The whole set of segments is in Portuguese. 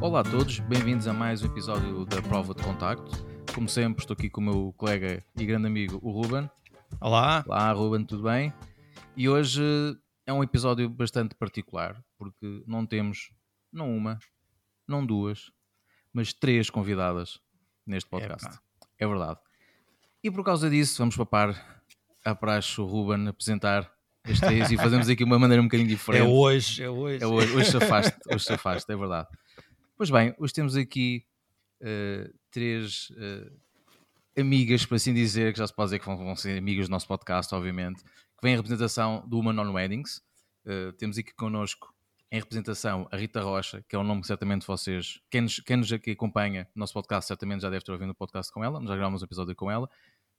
Olá a todos, bem-vindos a mais um episódio da Prova de Contacto. Como sempre, estou aqui com o meu colega e grande amigo, o Ruben. Olá. Olá, Ruben, tudo bem? E hoje é um episódio bastante particular, porque não temos, não uma, não duas, mas três convidadas neste podcast. Epa. É verdade. E por causa disso, vamos papar a praxe o Ruben apresentar três e fazemos aqui uma maneira um bocadinho É diferente. hoje, é hoje. É hoje, hoje se afaste, hoje se afaste, é verdade. Pois bem, hoje temos aqui eh, três eh, amigas, por assim dizer, que já se pode dizer que vão, vão ser amigas do nosso podcast, obviamente, que vêm em representação do Human on Weddings. Eh, temos aqui connosco, em representação, a Rita Rocha, que é um nome que certamente vocês, quem nos, quem nos aqui acompanha no nosso podcast, certamente já deve ter ouvido o podcast com ela, nós já gravamos um episódio com ela.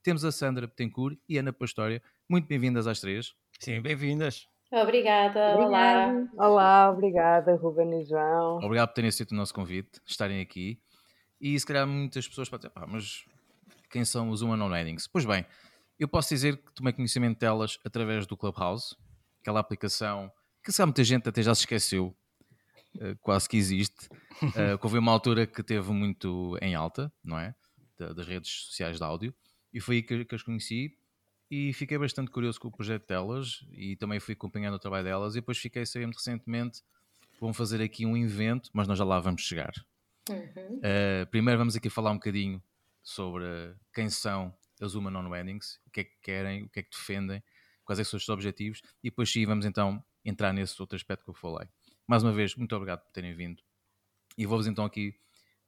Temos a Sandra Petencourt e a Ana Pastória. Muito bem-vindas às três. Sim, bem-vindas. Obrigada, olá. Obrigada. Olá, obrigada, Ruben e João. Obrigado por terem aceito o nosso convite, estarem aqui. E se calhar muitas pessoas podem dizer, pá, mas quem são os Human on? Pois bem, eu posso dizer que tomei conhecimento delas através do Clubhouse, aquela aplicação que se calhar muita gente até já se esqueceu, eh, quase que existe, eh, que houve uma altura que teve muito em alta, não é? Da- das redes sociais de áudio, e foi aí que, que as conheci e fiquei bastante curioso com o projeto delas e também fui acompanhando o trabalho delas e depois fiquei sabendo recentemente que vão fazer aqui um evento, mas nós já lá vamos chegar. Uhum. Uh, primeiro vamos aqui falar um bocadinho sobre quem são as Human on Weddings, o que é que querem, o que é que defendem, quais é são os seus objetivos e depois sim vamos então entrar nesse outro aspecto que eu falei. Mais uma vez, muito obrigado por terem vindo e vou-vos então aqui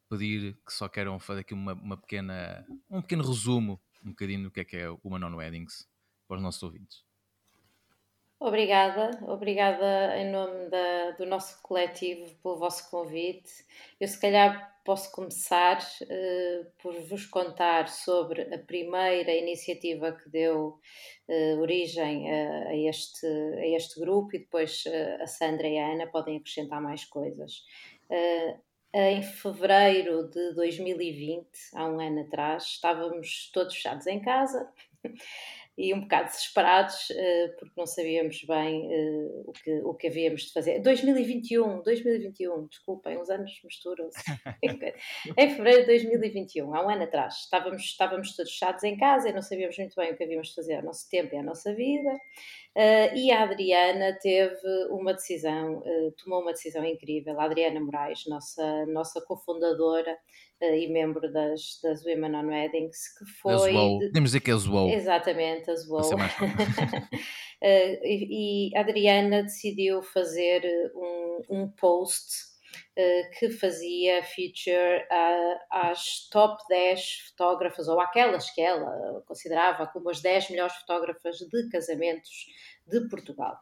pedir que só queiram fazer aqui uma, uma pequena, um pequeno resumo um bocadinho do que é que é o Human on Weddings para os nossos ouvintes. Obrigada, obrigada em nome da- do nosso coletivo pelo vosso convite. Eu se calhar posso começar eh, por vos contar sobre a primeira iniciativa que deu eh, origem a, a este, a este grupo e depois eh, a Sandra e a Ana podem acrescentar mais coisas. Eh, em fevereiro de 2020, há um ano atrás, estávamos todos fechados em casa e um bocado desesperados eh, porque não sabíamos bem eh, o, que, o que havíamos de fazer. 2021, 2021, desculpem, os anos misturam-se. em fevereiro de 2021, há um ano atrás, estávamos, estávamos todos fechados em casa e não sabíamos muito bem o que havíamos de fazer ao nosso tempo e à nossa vida. Eh, e a Adriana teve uma decisão, tomou uma decisão incrível. A Adriana Moraes, nossa, nossa cofundadora e membro das, das Women on Weddings, que foi. De- podemos dizer que é Zoou, Exatamente, a Zoou. Eh, e, e a Adriana decidiu fazer eh, um, um post eh, que fazia feature a- às top 10 fotógrafas, ou aquelas que ela considerava como as 10 melhores fotógrafas de casamentos de Portugal.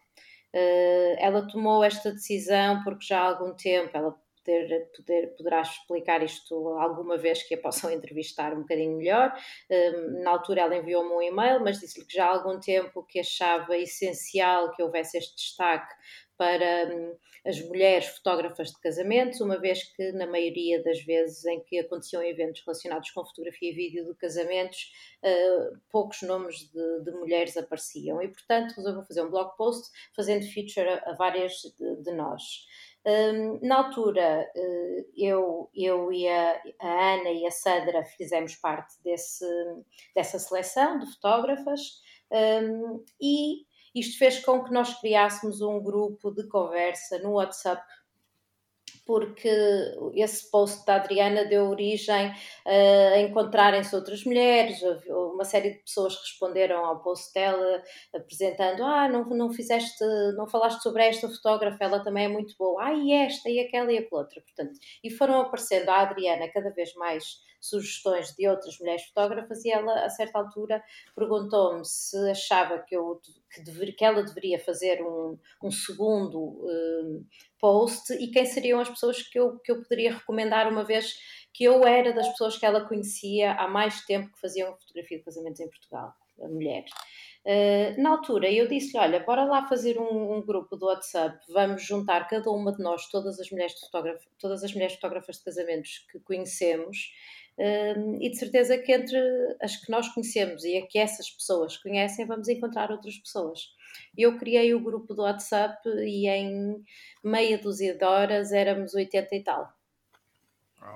Eh, ela tomou esta decisão porque já há algum tempo ela poder, poder, poderá explicar isto alguma vez que a possam entrevistar um bocadinho melhor. Um, na altura ela enviou-me um e-mail, mas disse-lhe que já há algum tempo que achava essencial que houvesse este destaque para hum, as mulheres fotógrafas de casamentos, uma vez que na maioria das vezes em que aconteciam eventos relacionados com fotografia e vídeo de casamentos, uh, poucos nomes de, de, mulheres apareciam e portanto resolveu fazer um blog post fazendo feature a, a várias de, de nós. Um, na altura, uh, eu, eu e a, a, Ana e a Sandra fizemos parte desse, dessa seleção de fotógrafas um, e isto fez com que nós criássemos um grupo de conversa no WhatsApp porque esse post da Adriana deu origem uh, a encontrarem-se outras mulheres, uma série de pessoas responderam ao post dela apresentando, ah, não, não fizeste, não falaste sobre esta fotógrafa, ela também é muito boa, ah, e esta, e aquela, e aquela outra, portanto, e foram aparecendo à Adriana cada vez mais sugestões de outras mulheres fotógrafas e ela, a certa altura, perguntou-me se achava que, eu, que, dever, que ela deveria fazer um, um segundo um, post e quem seriam as pessoas que eu, que eu poderia recomendar, uma vez que eu era das pessoas que ela conhecia há mais tempo que faziam fotografia de casamentos em Portugal, a mulher. Uh, na altura eu disse-lhe, olha, bora lá fazer um, um, grupo do WhatsApp, vamos juntar cada uma de nós, todas as mulheres, todas as mulheres fotógrafas de casamentos que conhecemos, um, e de certeza que entre as que nós conhecemos e a que essas pessoas conhecem, vamos encontrar outras pessoas. Eu criei o grupo do WhatsApp e em meia dúzia de horas éramos 80 e tal.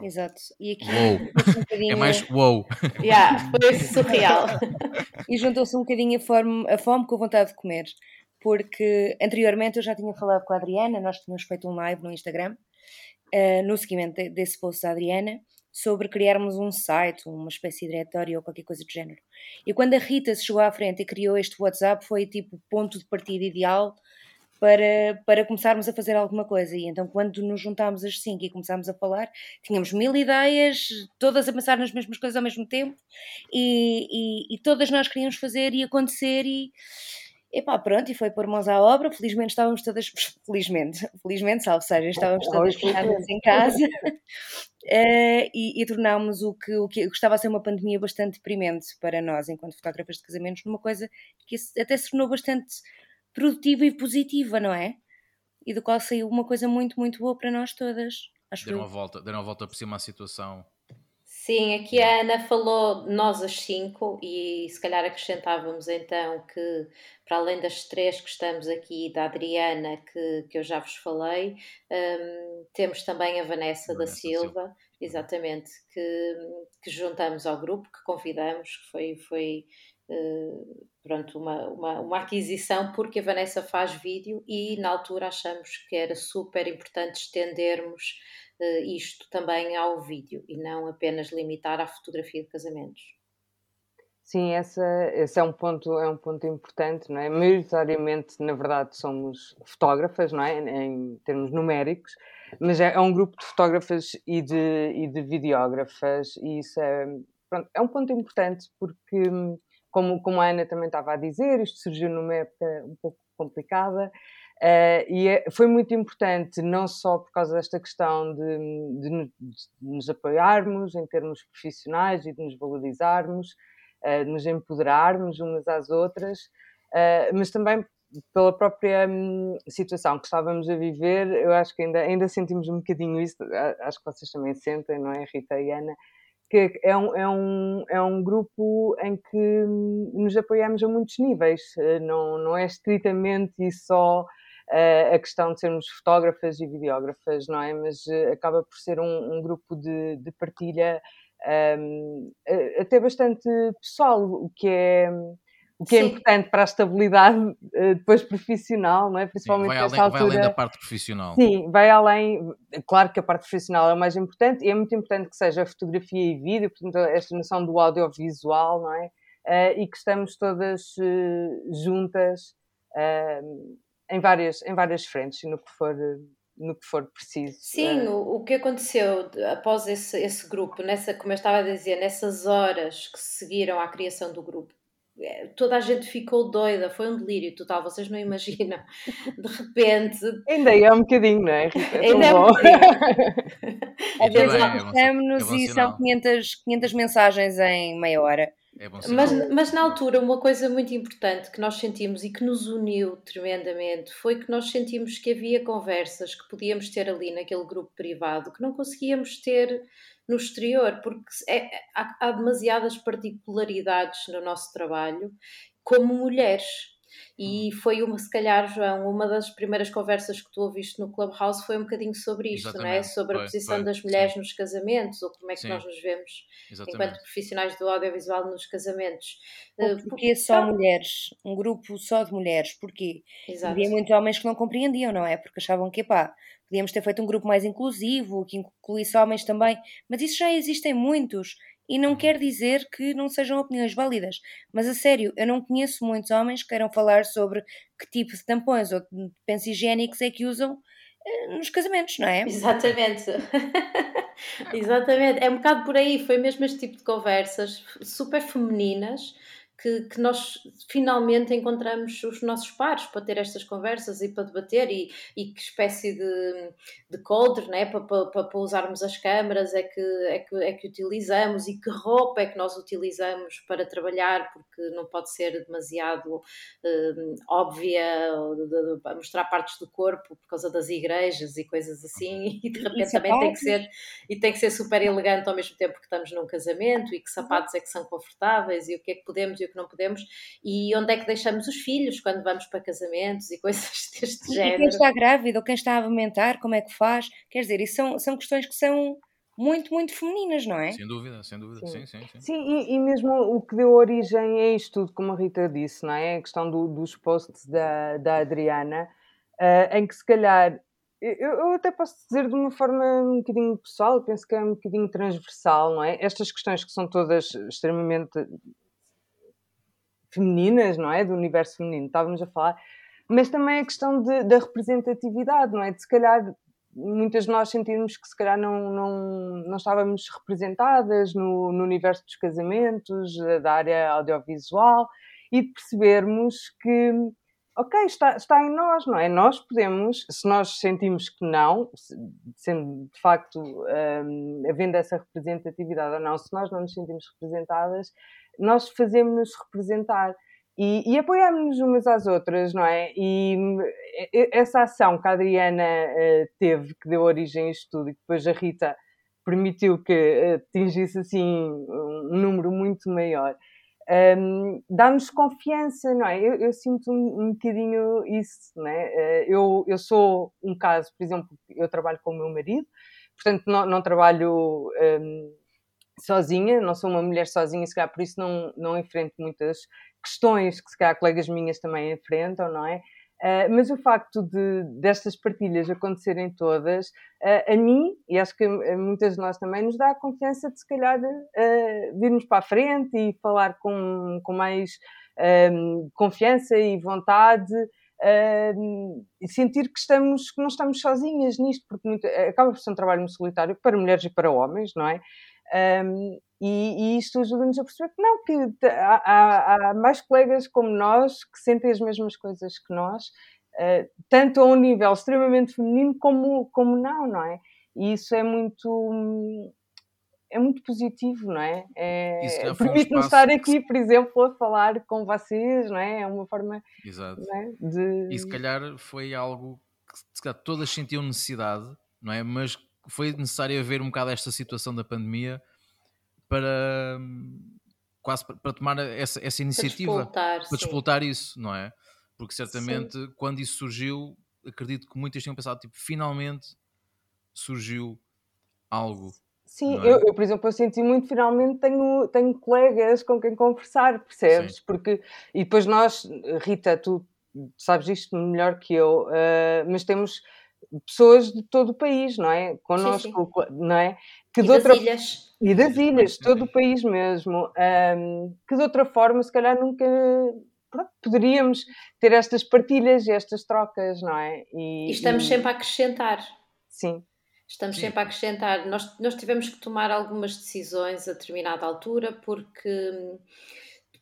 Exato. E aqui um bocadinho, É mais wow. Yeah, foi surreal. e juntou-se um bocadinho a fome, a fome com a vontade de comer. Porque anteriormente eu já tinha falado com a Adriana, nós tínhamos feito um live no Instagram, eh, no seguimento de- desse post da Adriana, sobre criarmos um site, uma espécie de diretório ou qualquer coisa do género. E quando a Rita se chegou à frente e criou este WhatsApp, foi tipo o ponto de partida ideal para, para começarmos a fazer alguma coisa. E então, quando nos juntámos às cinco e começámos a falar, tínhamos mil ideias, todas a pensar nas mesmas coisas ao mesmo tempo, e, e, e todas nós queríamos fazer e acontecer, e epá, pronto, e foi pôr mãos à obra. Felizmente estávamos todas, felizmente, felizmente, salvo seja, estávamos todas fechadas em casa. Eh, e, e tornámos o que, o que estava a ser uma pandemia bastante deprimente para nós, enquanto fotógrafas de casamentos, numa coisa que até se tornou bastante produtiva e positiva, não é? E do qual saiu uma coisa muito, muito boa para nós todas. Acho Deram eu. a volta, deram a volta por cima à situação. Sim, aqui a Ana falou nós as cinco e se calhar acrescentávamos então que para além das três que estamos aqui, da Adriana, que, que eu já vos falei, hum, temos também a Vanessa, da Vanessa Silva, exatamente, que, que juntamos ao grupo, que convidamos, que foi, foi eh, pronto, uma, uma, uma aquisição, porque a Vanessa faz vídeo e na altura achamos que era super importante estendermos isto também ao vídeo e não apenas limitar à fotografia de casamentos. Sim, essa, esse é um ponto, é um ponto importante, não é? Maioritariamente, na verdade, somos fotógrafas, não é? Em termos numéricos, mas é, é um grupo de fotógrafas e de, e de videógrafas, e isso é, pronto, é um ponto importante porque, como, como a Ana também estava a dizer, isto surgiu numa época um pouco complicada, Uh, e é, foi muito importante, não só por causa desta questão de, de, de nos apoiarmos em termos profissionais e de nos valorizarmos, uh, de nos empoderarmos umas às outras, uh, mas também pela própria hum, situação que estávamos a viver, eu acho que ainda, ainda sentimos um bocadinho isso, acho que vocês também sentem, não é, Rita e Ana? Que é um, é, um, é um grupo em que hum, nos apoiamos a muitos níveis, não, não é estritamente e só a questão de sermos fotógrafas e videógrafas, não é? Mas eh, acaba por ser um, um grupo de, de partilha um, eh, até bastante pessoal, o que é, o que é Sim. importante para a estabilidade eh, depois profissional, não é? Sim, Principalmente vai, nesta além, vai altura. além da parte profissional. Sim, vai além. Claro que a parte profissional é o mais importante e é muito importante que seja fotografia e vídeo, portanto, esta noção do audiovisual, não é? Eh, e que estamos todas eh, juntas eh, em, várias, em várias frentes, no que for, no que for preciso. Sim, Eh, o, o que aconteceu após esse, esse grupo, nessa, como eu estava a dizer, nessas horas que seguiram à criação do grupo, eh, toda a gente ficou doida, foi um delírio total, vocês não imaginam. De repente, ainda é um bocadinho, não é, Rita? É Ainda é um bom. É bom- estamos é e são 500, 500 mensagens em meia hora. É bom Mas, mas na altura, uma coisa muito importante que nós sentimos e que nos uniu tremendamente foi que nós sentimos que havia conversas que podíamos ter ali naquele grupo privado que não conseguíamos ter no exterior, porque é- há, há demasiadas particularidades no nosso trabalho como mulheres. E foi uma, se calhar, João, uma das primeiras conversas que tu ouviste no Clubhouse foi um bocadinho sobre isto, não é? Exatamente, Sobre a foi, posição foi, das mulheres sim. nos casamentos, ou como é que Sim. nós nos vemos Exatamente. enquanto profissionais do audiovisual nos casamentos. Eh, Porquê só pronto, mulheres? Um grupo só de mulheres? Porquê? Exato. Havia muitos homens que não compreendiam, não é? Porque achavam que, pá, podíamos ter feito um grupo mais inclusivo, que incluísse homens também, mas isso já existem muitos. E não quer dizer que não sejam opiniões válidas. Mas a sério, eu não conheço muitos homens que queiram falar sobre que tipo de tampões ou de pensos higiênicos é que usam eh, nos casamentos, não é? Exatamente. Exatamente. É um bocado por aí. Foi mesmo este tipo de conversas super femininas que, que nós finalmente encontramos os nossos pares para ter estas conversas e para debater e, e que espécie de, de coldre né? para, para, para usarmos as câmaras é que, é, que, é que utilizamos e que roupa é que nós utilizamos para trabalhar, porque não pode ser demasiado hum, óbvia mostrar partes do corpo por causa das igrejas e coisas assim e de repente também tem que ser e tem que ser super elegante ao mesmo tempo que estamos num casamento e que sapatos é que são confortáveis e o que é que podemos e o que não podemos e onde é que deixamos os filhos quando vamos para casamentos e coisas deste E quem género. está grávido ou quem está a amamentar, como é que faz? Quer dizer, isso são, são questões que são muito, muito femininas, não é? Sem dúvida, sem dúvida. Sim, sim, sim. Sim, e, e mesmo o que deu origem a isto tudo, como a Rita disse, não é? A questão do- dos posts da, da Adriana, ah, em que se calhar, eu, eu até posso dizer de uma forma um bocadinho pessoal, penso que é um bocadinho transversal, não é? Estas questões que são todas extremamente femininas, não é? Do universo feminino, estávamos a falar, mas também a questão de- da representatividade, não é? De se calhar muitas de nós sentirmos que se calhar não, não, não estávamos representadas no, no universo dos casamentos, da área audiovisual, e de percebermos que, ok, está, está em nós, não é? Nós podemos, se nós sentimos que não, se- sendo de facto hum, havendo essa representatividade ou não, se nós não nos sentimos representadas, nós fazemos-nos representar e, e apoiamos-nos umas às outras, não é? E essa ação que a Adriana eh, teve, que deu origem a isto tudo, e que depois a Rita permitiu que eh, atingisse assim um um número muito maior, hum, dá-nos confiança, não é? Eu, eu sinto um, um bocadinho isso, não é? Eh, Eu, eu sou um caso, por exemplo, eu trabalho com o meu marido, portanto não, não trabalho hum, sozinha, não sou uma mulher sozinha, se calhar por isso não, não enfrento muitas questões que se calhar colegas minhas também enfrentam, não é? Uh, mas o facto de destas partilhas acontecerem todas, uh, a mim, e acho que a muitas de nós também, nos dá a confiança de se calhar uh, virmos para a frente e falar com, com mais confiança e vontade e sentir que, estamos, que não estamos sozinhas nisto, porque muito, acaba por ser um trabalho muito solitário para mulheres e para homens, não é? Um, e, e, isto ajuda-nos a perceber que não, que há, há, há, mais colegas como nós que sentem as mesmas coisas que nós, uh, tanto a um nível extremamente feminino como, como não, não é? E isso é muito é muito positivo, não é? é um Permite-nos estar aqui, por exemplo, a falar com vocês, não é? É uma forma Exato. É? de. E se calhar foi algo que se calhar, todas sentiam necessidade, não é? Mas foi necessário haver um bocado esta situação da pandemia para quase para, tomar essa, essa iniciativa para despoltar, isso, não é? Porque certamente sim. quando isso surgiu, acredito que muitas tinham pensado, tipo, finalmente surgiu algo. Sim, é? eu, eu, por exemplo, eu senti muito, finalmente tenho, tenho colegas com quem conversar, percebes? Sim. Porque, e depois nós, Rita, tu sabes isto melhor que eu, uh, mas temos pessoas de todo o país, não é? Connosco, sim, sim. não é? Que e das outra... ilhas. E das ilhas, todo o país mesmo. Um, que de outra forma, se calhar nunca pronto, poderíamos ter estas partilhas e estas trocas, não é? E, e estamos e... sempre a acrescentar. Sim. Estamos sempre a acrescentar. Nós, nós tivemos que tomar algumas decisões a determinada altura porque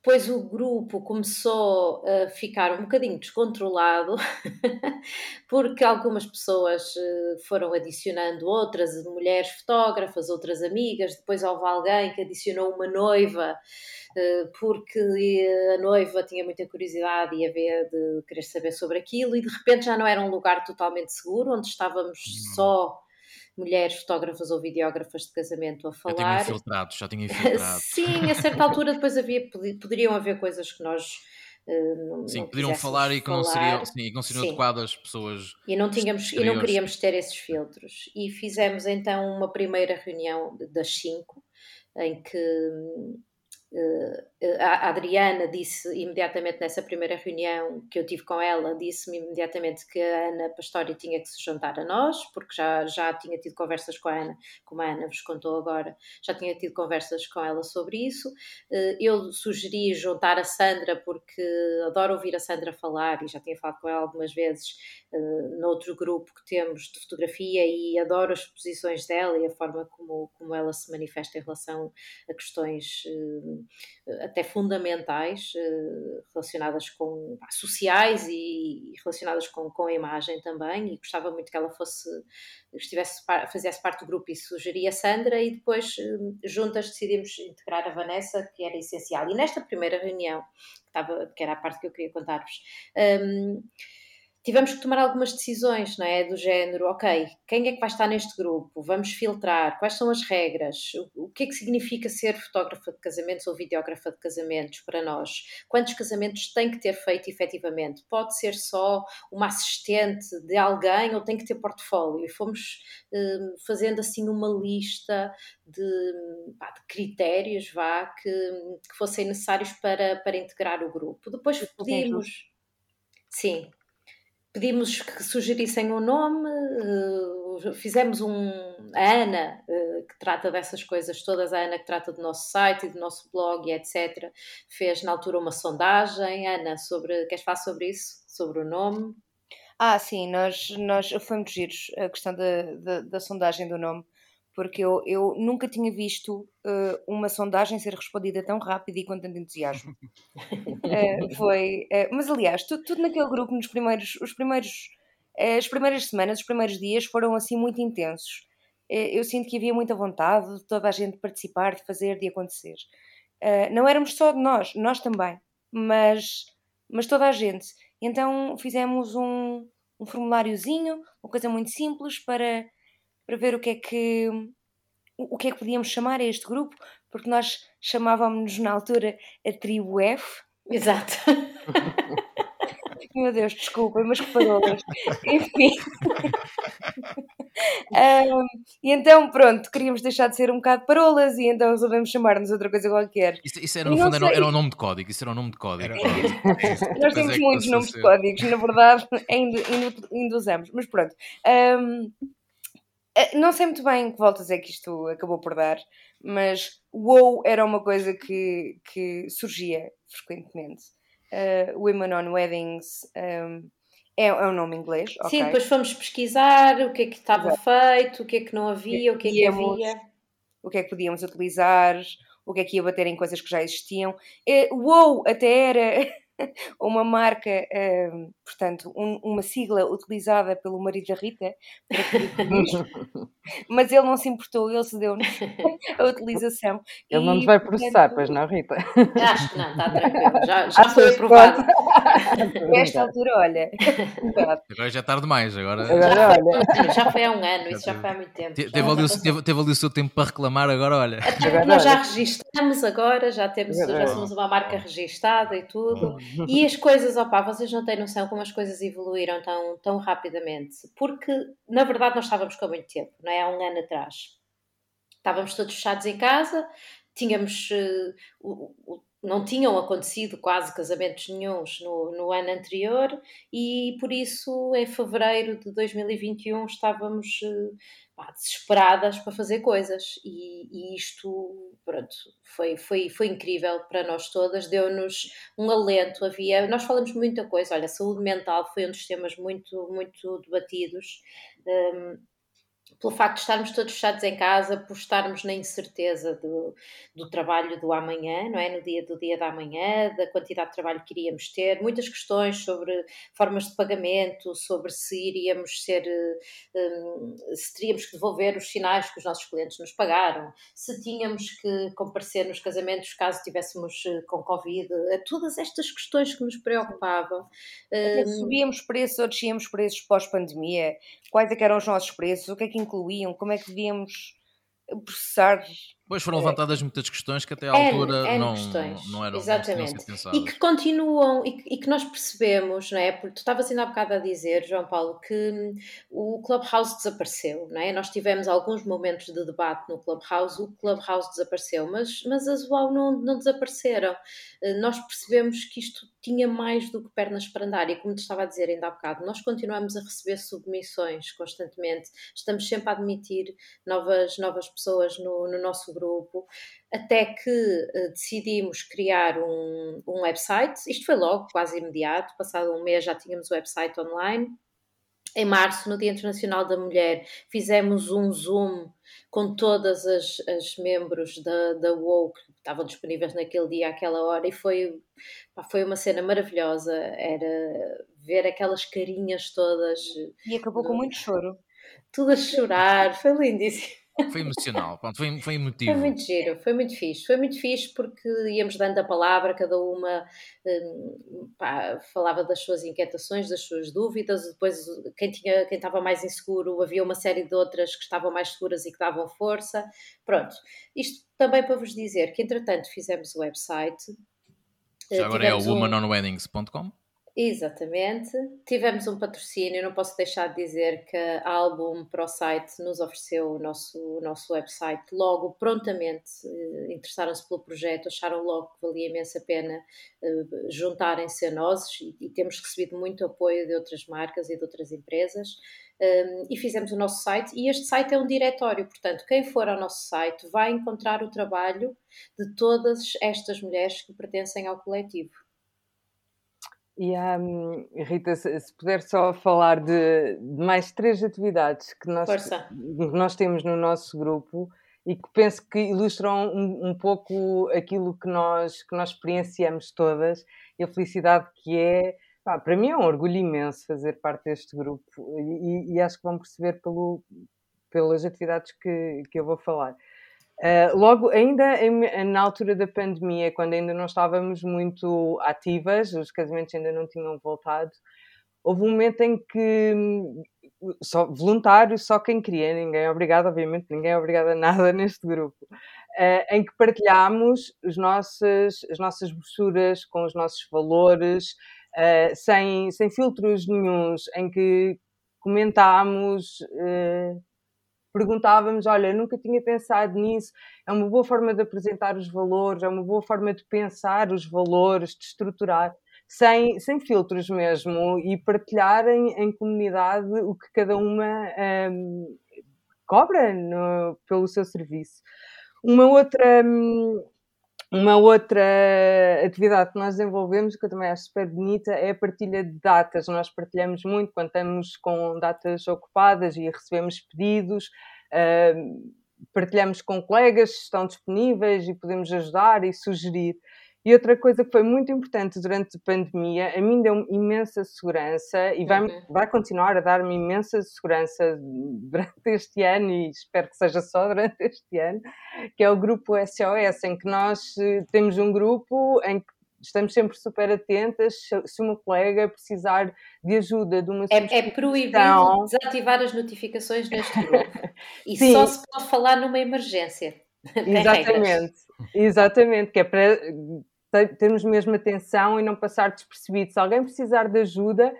depois o grupo começou a ficar um bocadinho descontrolado, porque algumas pessoas eh, foram adicionando outras mulheres fotógrafas, outras amigas, depois houve alguém que adicionou uma noiva, eh, porque a noiva tinha muita curiosidade e havia de querer saber sobre aquilo, e de repente já não era um lugar totalmente seguro, onde estávamos só mulheres fotógrafas ou videógrafas de casamento a falar. Já tinha infiltrado, já tinha infiltrado. Sim, a certa altura depois havia, poderiam haver coisas que nós uh, não, sim, não poderiam falar e que não seriam, sim, que não seriam adequadas às pessoas. E não, tínhamos, e não queríamos ter esses filtros. E fizemos então uma primeira reunião das cinco, em que a Adriana disse imediatamente nessa primeira reunião que eu tive com ela, disse-me imediatamente que a Ana Pastori tinha que se juntar a nós, porque já, já tinha tido conversas com a Ana, como a Ana vos contou agora, já tinha tido conversas com ela sobre isso. Uh, eu sugeri juntar a Sandra, porque adoro ouvir a Sandra falar e já tinha falado com ela algumas vezes uh, noutro grupo que temos de fotografia e adoro as posições dela e a forma como, como ela se manifesta em relação a questões até fundamentais relacionadas com sociais e relacionadas com, com a imagem também e gostava muito que ela fosse estivesse fizesse parte do grupo e sugeria a Sandra e depois juntas decidimos integrar a Vanessa que era essencial. E nesta primeira reunião que, estava, que era a parte que eu queria contar-vos um, tivemos que tomar algumas decisões, não é? Do género, ok, quem é que vai estar neste grupo? Vamos filtrar, quais são as regras? O, o que é que significa ser fotógrafa de casamentos ou videógrafa de casamentos para nós? Quantos casamentos tem que ter feito efetivamente? Pode ser só uma assistente de alguém ou tem que ter portfólio? E fomos uh, fazendo assim uma lista de, pá, de critérios, vá, que, que, fossem necessários para, para integrar o grupo. Depois pedimos... Sim, pedimos que sugerissem um nome, uh, fizemos um. A Ana, uh, que trata dessas coisas todas, a Ana que trata do nosso site e do nosso blog e etc., fez na altura uma sondagem. Ana, sobre, queres falar sobre isso? Sobre o nome? Ah, sim, nós, nós foi muito giros a questão da, da sondagem do nome porque eu, eu nunca tinha visto uh, uma sondagem ser respondida tão rápido e com tanto entusiasmo. uh, foi, uh, mas aliás, tudo, tudo, naquele grupo, nos primeiros, os primeiros, as primeiras semanas, os primeiros dias foram assim muito intensos. eu sinto que havia muita vontade de toda a gente participar, de fazer, de acontecer. não éramos só de nós, nós também, mas, mas toda a gente. Então fizemos um, um formuláriozinho, uma coisa muito simples para para ver o que é que o que é que podíamos chamar a este grupo, porque nós chamávamos na altura a tribo F. Exato. Meu Deus, desculpem, mas que parolas. Enfim. um, e então, pronto, queríamos deixar de ser um bocado parolas e então resolvemos chamar-nos outra coisa qualquer. Isso, isso era, no fundo, era, era um nome de código. Isso era um nome de código. Nós temos é muitos nomes de códigos, na verdade, ainda, ainda, ainda usamos. Mas pronto. Um, não sei muito bem que voltas é que isto acabou por dar, mas WoW era uma coisa que, que surgia frequentemente. Uh, Women on Weddings um, ehm, é, é um nome inglês. Okay. Sim, depois fomos pesquisar o que é que estava Exato. feito, o que é que não havia, o que é que havia. O que é que podíamos utilizar, o que é que ia bater em coisas que já existiam. Uh, WoW até era uma marca, uh, portanto, um, uma sigla utilizada pelo marido da Rita, mas ele não se importou, ele se deu a utilização. Ele e, não nos vai processar, portanto, pois não, Rita? Acho que não, está tranquilo, já, já foi aprovado. Nesta altura, olha. agora já é tarde demais, agora. agora olha. Já foi há um ano, isso já foi há muito tempo. Teve, ali, o, teve, teve ali o seu tempo para reclamar, agora olha. Até agora, nós já registramos agora, já temos, já somos uma marca registada e tudo. E as coisas, opá, vocês não têm noção como as coisas evoluíram tão, tão rapidamente. Porque, na verdade, nós estávamos com muito tempo, não é? Há um ano atrás. Estávamos todos fechados em casa, tínhamos. Uh, não tinham acontecido quase casamentos nenhums no, no ano anterior e por isso em fevereiro de 2021 estávamos uh, pá, desesperadas para fazer coisas. E, e, isto pronto, foi, foi, foi incrível para nós todas, deu-nos um alento, havia, nós falamos muita coisa, olha, saúde mental foi um dos temas muito, muito debatidos, um, pelo facto de estarmos todos fechados em casa, por estarmos na incerteza do, do trabalho do amanhã, não é? No dia do dia da amanhã, da quantidade de trabalho que iríamos ter, muitas questões sobre formas de pagamento, sobre se iríamos ser, um, se teríamos que devolver os sinais que os nossos clientes nos pagaram, se tínhamos que comparecer nos casamentos caso estivéssemos eh, com Covid, eh, todas estas questões que nos preocupavam. Um, subíamos preços ou descíamos preços pós-pandemia, quais é eram os nossos preços, o que é que incluíam, como é que devíamos processar Pois foram levantadas muitas questões que até à altura N, não, questões. não eram Exatamente. Não e que continuam e que, e que, nós percebemos, não é? Porque tu estavas ainda há bocado a dizer, João Paulo, que hum, o Clubhouse desapareceu, não é? Nós tivemos alguns momentos de debate no Clubhouse, o Clubhouse desapareceu, mas, mas as UAU não, não desapareceram. Eh, nós percebemos que isto tinha mais do que pernas para andar e como te estava a dizer ainda há bocado, nós continuamos a receber submissões constantemente, estamos sempre a admitir novas, novas pessoas no, no nosso grupo, até que uh, decidimos criar um, um website. Isto foi logo, quase imediato, passado um mês já tínhamos o website online. Em março, no Dia Internacional da Mulher, fizemos um Zoom com todas as, as membros da, da WOW que estavam disponíveis naquele dia, àquela hora, e foi, pá, foi uma cena maravilhosa. Era ver aquelas carinhas todas. E acabou no... com muito choro. Tudo a chorar, foi lindíssimo. Foi emocional, pronto, foi, foi emotivo. Foi muito giro, foi muito fixe. Foi muito fixe porque íamos dando a palavra, cada uma um, pá, falava das suas inquietações, das suas dúvidas, depois quem, tinha, quem estava mais inseguro, havia uma série de outras que estavam mais seguras e que davam força. Pronto, isto também para vos dizer que entretanto fizemos o website. Já agora é o womanonweddings.com? Exatamente. Tivemos um patrocínio, não posso deixar de dizer que a Album Pro Site nos ofereceu o nosso, o nosso website logo, prontamente eh, interessaram-se pelo projeto, acharam logo que valia imensa pena eh, juntarem-se a nós e, e, temos recebido muito apoio de outras marcas e de outras empresas. Um, ehm, e fizemos o nosso site e este site é um diretório, portanto, quem for ao nosso site vai encontrar o trabalho de todas estas mulheres que pertencem ao coletivo. E um, Rita, se, puder só falar de, de, mais três atividades que nós, que nós temos no nosso grupo e que penso que ilustram um, um, pouco aquilo que nós, que nós experienciamos todas e a felicidade que é. Pá, para mim é um orgulho imenso fazer parte deste grupo e, e acho que vão perceber pelo, pelas atividades que, que eu vou falar. Uh, logo, ainda em, na altura da pandemia, quando ainda não estávamos muito ativas, os casamentos ainda não tinham voltado, houve um momento em que hum, só voluntários, só quem queria, ninguém é obrigado, obviamente, ninguém é obrigado a nada neste grupo, uh, em que partilhámos os nossos, as nossas brochuras com os nossos valores, uh, sem, sem filtros nenhums, em que comentámos perguntávamos: olha, nunca tinha pensado nisso, é uma boa forma de apresentar os valores, é uma boa forma de pensar os valores, de estruturar, sem, sem filtros mesmo, e partilhar em, comunidade o que cada uma um, cobra no, pelo seu serviço. Uma outra. Uma outra atividade que nós desenvolvemos, que eu também acho super bonita, é a partilha de datas. Nós partilhamos muito quando estamos com datas ocupadas e recebemos pedidos, uh, partilhamos com colegas que estão disponíveis e podemos ajudar e sugerir. E outra coisa que foi muito importante durante a pandemia, a mim deu-me imensa segurança e vai, uhum. vai continuar a dar-me imensa segurança durante este ano e espero que seja só durante este ano, que é o grupo SOS, em que nós eh, temos um grupo em que estamos sempre super atentas se uma colega precisar de ajuda de uma é, é proibido desativar as notificações neste grupo e Sim. só se pode falar numa emergência. Exatamente, exatamente, que é para termos mesmo atenção e não passar despercebido. Se alguém precisar de ajuda,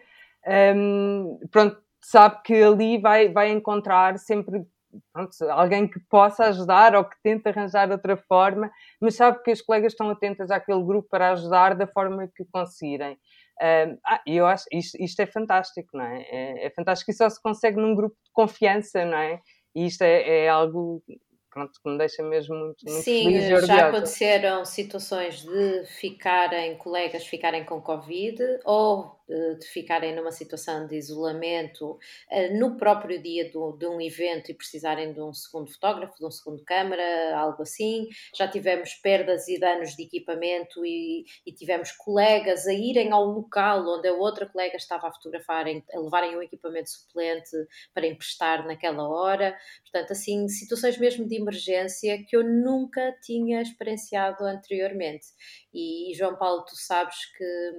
um, pronto, sabe que ali vai, vai encontrar sempre pronto, alguém que possa ajudar ou que tente arranjar outra forma, mas sabe que as colegas estão atentas àquele grupo para ajudar da forma que conseguirem. Um, ah, eu acho isto, isto é fantástico, não é? é? é? fantástico e só se consegue num grupo de confiança, não é? E isto é, é algo pronto, que me deixa mesmo muito, muito Sim, já aconteceram situações de ficarem, colegas ficarem com Covid ou de ficarem numa situação de isolamento eh, no próprio dia do, de um evento e precisarem de um segundo fotógrafo, de um segundo câmara, algo assim. Já tivemos perdas e danos de equipamento e, e tivemos colegas a irem ao local onde a outra colega estava a fotografar, a levarem um equipamento suplente para emprestar naquela hora. Portanto, assim, situações mesmo de emergência que eu nunca tinha experienciado anteriormente. E, João Paulo, tu sabes que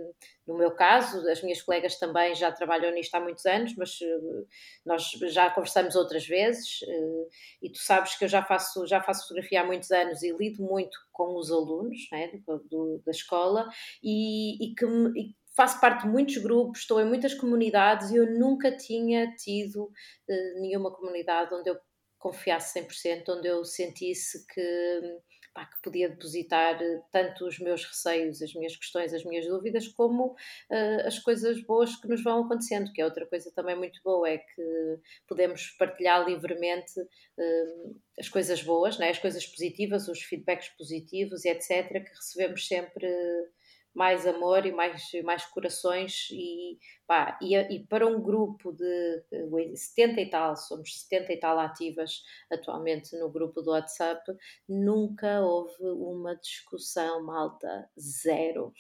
no meu caso, as minhas colegas também já trabalham nisto há muitos anos, mas uh, nós já conversamos outras vezes uh, e tu sabes que eu já faço, já faço fotografia há muitos anos e lido muito com os alunos né, do, do, da escola e, e que e faço parte de muitos grupos, estou em muitas comunidades e eu nunca tinha tido uh, nenhuma comunidade onde eu confiasse 100%, onde eu sentisse que pá, que podia depositar eh, tanto os meus receios, as minhas questões, as minhas dúvidas, como uh, as coisas boas que nos vão acontecendo, que é outra coisa também muito boa, é que podemos partilhar livremente uh, as coisas boas, né? as coisas positivas, os feedbacks positivos e etc., que recebemos sempre mais amor e mais, mais corações e, pá, e, e, para um grupo de 70 e tal, somos 70 e tal ativas atualmente no grupo do WhatsApp, nunca houve uma discussão malta, zero.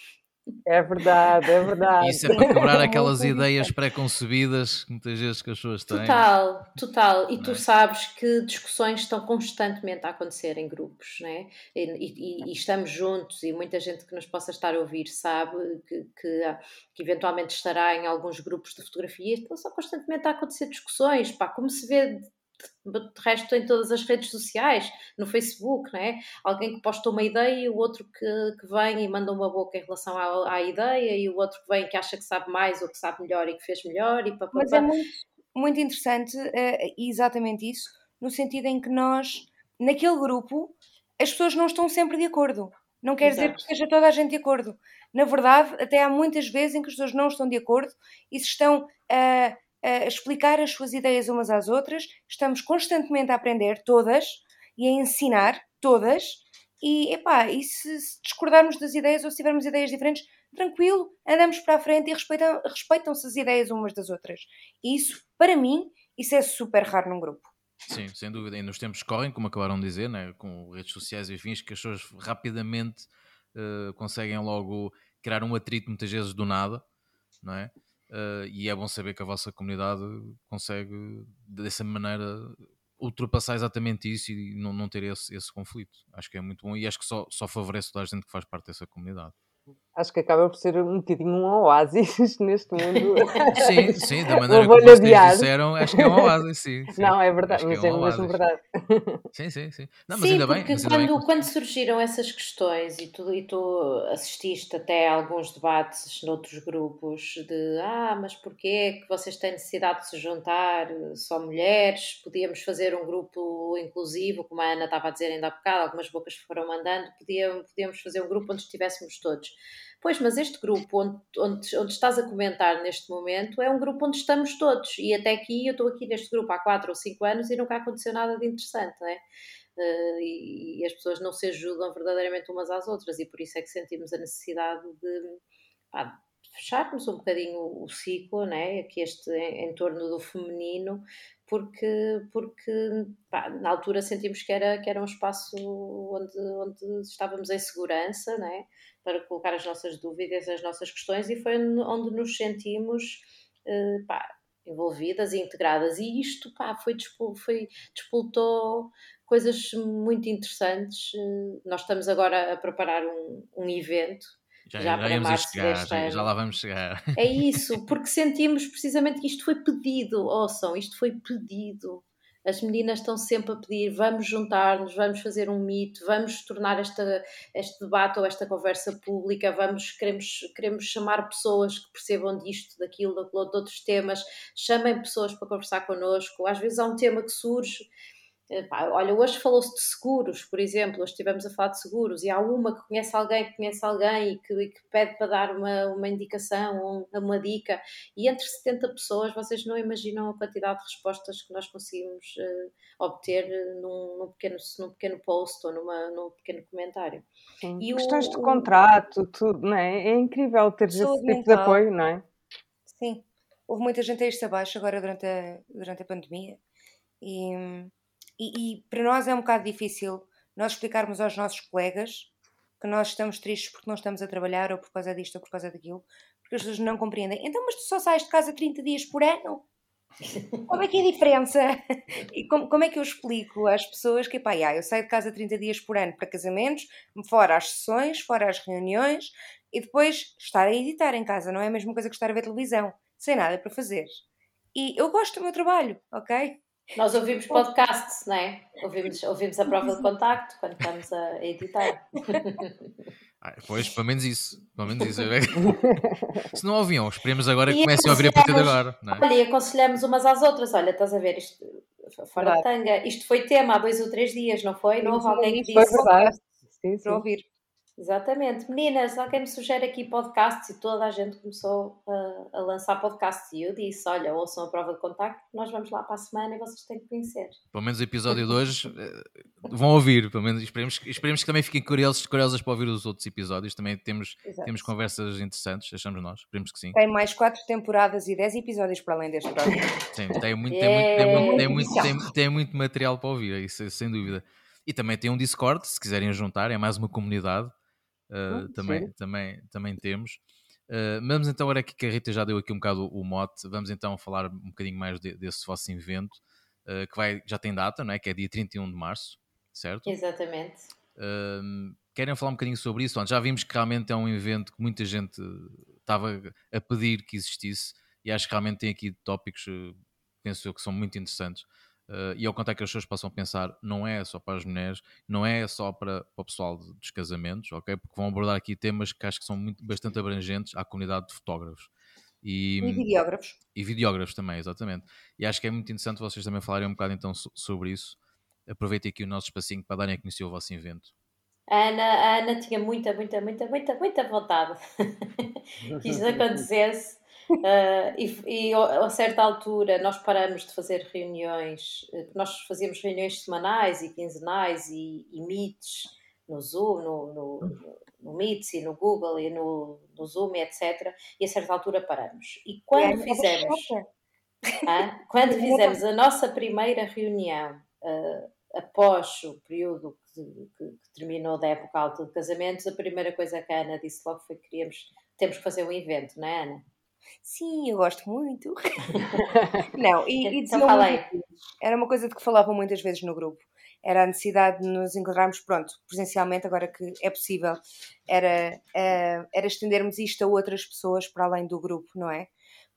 É verdade, é verdade. Isso é para quebrar aquelas ideias pré-concebidas que muitas vezes que as pessoas têm. Total, total. E Não tu é? sabes que discussões estão constantemente a acontecer em grupos, né? E, e- e estamos juntos, e muita gente que nos possa estar a ouvir sabe que, que, que eventualmente estará em alguns grupos de fotografia, estão só constantemente a acontecer discussões, pá, como se vê de, resto em todas as redes sociais, no Facebook, né? Alguém que posta uma ideia e o outro que, que vem e manda uma boca em relação à, à ideia, e o outro que vem que acha que sabe mais ou que sabe melhor e que fez melhor, e pá, Mas é muito, muito interessante eh, exatamente isso, no sentido em que nós, naquele grupo, as pessoas não estão sempre de acordo. Não quer dizer que Exato. esteja toda a gente de acordo. Na verdade, até há muitas vezes em que as pessoas não estão de acordo e se estão a, a explicar as suas ideias umas às outras. Estamos constantemente a aprender, todas, e a ensinar, todas. E, epá, e se, discordarmos das ideias ou se tivermos ideias diferentes, tranquilo, andamos para a frente e respeitam- respeitam-se as ideias umas das outras. E isso, para mim, isso é super raro num grupo. Sim, sem dúvida. E nos tempos correm, como acabaram de dizer, né, com redes sociais e afins, que as pessoas rapidamente eh, conseguem logo criar um atrito, muitas vezes do nada, não é? Eh, e é bom saber que a vossa comunidade consegue, dessa maneira, ultrapassar exatamente isso e não, não ter esse, esse conflito. Acho que é muito bom e acho que só, só favorece toda a gente que faz parte dessa comunidade. Acho que acaba por ser um bocadinho um oásis neste mundo. Sim, sim, da maneira como vocês disseram, acho que é um oásis, sim. sim. Não, é verdade, que mas é, um mesmo verdade. Sim, sim, sim. Não, mas Sim, ainda bem. porque mas ainda bem quando, que- quando surgiram essas questões e tu, e tu assististe até a alguns debates noutros grupos de ah, mas porquê que vocês têm necessidade de se juntar só mulheres? Podíamos fazer um grupo inclusivo, como a Ana estava a dizer ainda há bocado, algumas bocas foram mandando, podíamos, podíamos fazer um grupo onde estivéssemos todos. Pois, mas este grupo onde, onde, onde estás a comentar neste momento é um grupo onde estamos todos. E até aqui, eu estou aqui neste grupo há 4 ou 5 anos e nunca aconteceu nada de interessante, não é? Uh, e, e as pessoas não se ajudam verdadeiramente umas às outras, e por isso é que sentimos a necessidade de fecharmos um bocadinho o, ciclo, né? aqui este em, em torno do feminino, porque, porque pá, na altura sentimos que era, que era um espaço onde, onde estávamos em segurança, né? para colocar as nossas dúvidas, as nossas questões, e foi onde nos sentimos uh, pá, envolvidas e integradas. E isto pá, foi, foi, despoltou coisas muito interessantes. Uh, Nós estamos agora a preparar um, um evento. Já, já, já íamos a chegar, já, já, lá vamos chegar. É isso, porque sentimos precisamente que isto foi pedido, ouçam, isto foi pedido. As meninas estão sempre a pedir: vamos juntar-nos, vamos fazer um mito, vamos tornar esta, este debate ou esta conversa pública, vamos, queremos, queremos chamar pessoas que percebam disto, daquilo, daquilo, de outros temas, chamem pessoas para conversar connosco. Às vezes há um tema que surge. Olha, hoje falou-se de seguros, por exemplo, hoje estivemos a falar de seguros e há uma que conhece alguém que conhece alguém e que, e que pede para dar uma, uma indicação, uma, uma dica, e entre 70 pessoas vocês não imaginam a quantidade de respostas que nós conseguimos uh, obter num, num, pequeno, num pequeno post ou numa, num pequeno comentário. Sim, e questões o, de contrato, tudo, não é? É incrível ter esse tipo mental. de apoio, não é? Sim, houve muita gente a isto abaixo agora durante a, durante a pandemia e e, e, para nós é um bocado difícil nós explicarmos aos nossos colegas que nós estamos tristes porque não estamos a trabalhar ou por causa disto ou por causa daquilo, porque as pessoas não compreendem. Então, mas tu só sais de casa 30 dias por ano? Como é que é a diferença? E como, como é que eu explico às pessoas que, pá, eu saio de casa 30 dias por ano para casamentos, fora as sessões, fora as reuniões, e depois estar a editar em casa, não é a mesma coisa que estar a ver televisão, sem nada para fazer. E eu gosto do meu trabalho, ok? Nós ouvimos podcasts, não é? Ouvimos, ouvimos a prova de contacto quando estamos a editar. Ah, pois, pelo menos isso. Pelo menos isso. Se não ouviam, esperemos agora que comecem a ouvir a partir de agora. Não é? Olha, e aconselhamos umas às outras. Olha, estás a ver isto fora de tanga. Isto foi tema há dois ou três dias, não foi? Não houve alguém que disse. Foi verdade. Sim, sim. Para ouvir. Exatamente. Meninas, alguém me sugere aqui podcasts e toda a gente começou a, a, lançar podcasts e eu disse, olha, ouçam a prova de contacto, nós vamos lá para a semana e vocês têm que conhecer. Pelo menos o episódio de hoje vão ouvir, pelo menos esperemos, esperemos que também fiquem curiosos, curiosas para ouvir os outros episódios, também temos, temos conversas interessantes, achamos nós, esperemos que sim. Tem mais quatro temporadas e dez episódios para além deste próximo. Sim, tem muito, tem, muito, tem, muito, tem, muito, tem, tem muito material para ouvir, isso sem dúvida. E também tem um Discord, se quiserem juntar, é mais uma comunidade uh, também, também, também temos. Uh, vamos então, agora que a Rita já deu aqui um bocado o mote, vamos então falar um bocadinho mais de, desse vosso evento, uh, que vai, já tem data, não é? que é dia 31 de março, certo? Exatamente. Uh, querem falar um bocadinho sobre isso? já vimos que realmente é um evento que muita gente estava a pedir que existisse e acho que realmente tem aqui tópicos, penso eu, que são muito interessantes. Uh, e ao contar que as pessoas possam pensar, não é só para as mulheres, não é só para, para o pessoal dos casamentos, ok? Porque vão abordar aqui temas que acho que são muito, bastante abrangentes à comunidade de fotógrafos. E, e videógrafos. E videógrafos também, exatamente. E acho que é muito interessante vocês também falarem um bocado então sobre isso. Aproveitem aqui o nosso espacinho para darem a conhecer o vosso evento. A Ana, a Ana tinha muita, muita, muita, muita, muita vontade que isso acontecesse Uh, e, e a certa altura nós paramos de fazer reuniões, eh, nós fazíamos reuniões semanais e quinzenais e, e meets no Zoom, no, no, no Meets e no Google e no, no Zoom, etc. E a certa altura paramos. E quando fizemos, ah, quando fizemos a nossa primeira reunião uh, após o período que, que, que, terminou da época alta de casamentos, a primeira coisa que a Ana disse logo foi que queríamos, temos que fazer um evento, não é Ana? Sim, eu gosto muito. não, e, e então falei. Era uma coisa de que falavam muitas vezes no grupo. Era a necessidade de nos encontrarmos, pronto, presencialmente, agora que é possível, era, uh, era estendermos isto a outras pessoas para além do grupo, não é?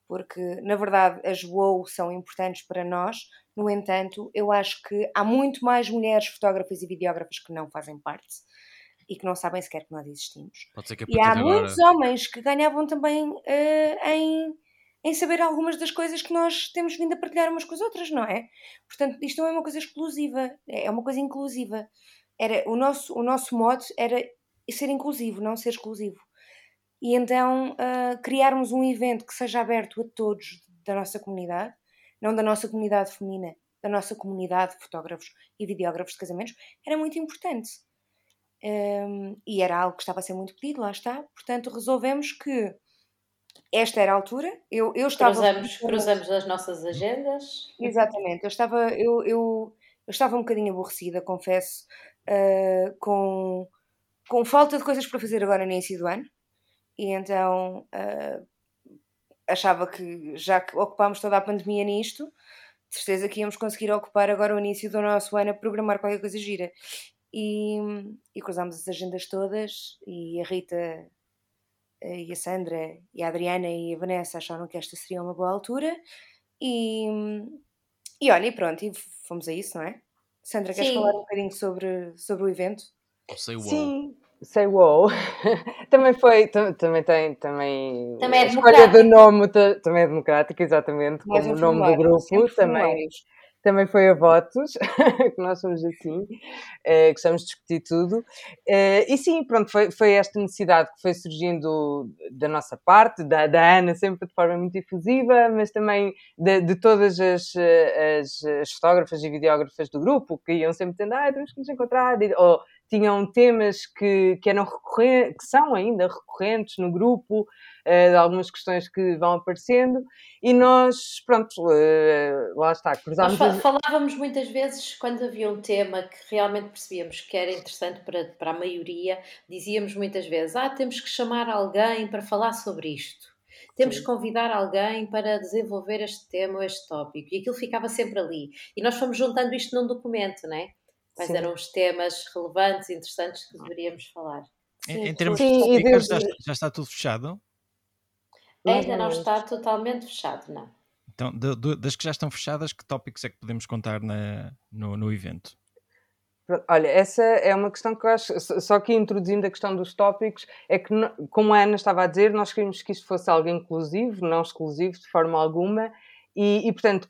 Porque, na verdade, as WOW são importantes para nós, no entanto, eu acho que há muito mais mulheres fotógrafas e videógrafas que não fazem parte e que não sabem sequer que nós existimos. e há agora... muitos homens que ganhavam também uh, em, em saber algumas das coisas que nós temos vindo a partilhar umas com as outras, não é? Portanto, isto não é uma coisa exclusiva, é uma coisa inclusiva. Era, o, nosso, o nosso modo era ser inclusivo, não ser exclusivo. E então uh, criarmos um evento que seja aberto a todos da nossa comunidade, não da nossa comunidade feminina, da nossa comunidade de fotógrafos e videógrafos de casamentos, era muito importante. Um, e era algo que estava a ser muito pedido, lá está. Portanto, resolvemos que esta era a altura. Eu, eu estava. Cruzamos, cruzamos as nossas agendas. Exatamente. Eu estava, eu, eu, eu estava um bocadinho aborrecida, confesso, uh, com, com falta de coisas para fazer agora no início do ano. E então uh, achava que, já que ocupámos toda a pandemia nisto, de certeza que íamos conseguir ocupar agora o início do nosso ano a programar qualquer coisa gira. E, e cruzámos as agendas todas e a Rita eh, e a Sandra e a Adriana e a Vanessa acharam que esta seria uma boa altura e, e olha, e pronto, e fomos a isso, não é? Sandra, queres Sim. falar um bocadinho sobre, sobre o evento? Sei wow. Sim, sei wow. também foi, também tem, também, também é a escolha do nome também é democrática, exatamente, como o nome do grupo também também foi a votos, que nós somos assim, uh, gostamos de discutir tudo. Uh, e sim, pronto, foi, foi esta necessidade que foi surgindo da nossa parte, da, da Ana, sempre de forma muito efusiva, mas também de, de todas as, as, as, fotógrafas e videógrafas do grupo, que iam sempre tendo, ah, temos que nos encontrar, ou tinham temas que, que eram recorrentes, que são ainda recorrentes no grupo, de algumas questões que vão aparecendo, e nós, pronto, uh, lá está, cruzámos... Nós falávamos muitas vezes, quando havia um tema que realmente percebíamos que era interessante para, para a maioria, dizíamos muitas vezes, ah, temos que chamar alguém para falar sobre isto. Temos Sim. que convidar alguém para desenvolver este tema ou este tópico. E aquilo ficava sempre ali. E nós fomos juntando isto num documento, não é? Quais Sim. eram os temas relevantes interessantes que deveríamos falar? Em, em termos Sim, de tópicos, já, já, está tudo fechado? Ainda não está totalmente fechado, não. Então, de, de, das que já estão fechadas, que tópicos é que podemos contar na, no, no evento? Olha, essa é uma questão que eu acho, só que introduzindo a questão dos tópicos, é que, como a Ana estava a dizer, nós queríamos que isto fosse algo inclusivo, não exclusivo de forma alguma, e, e portanto,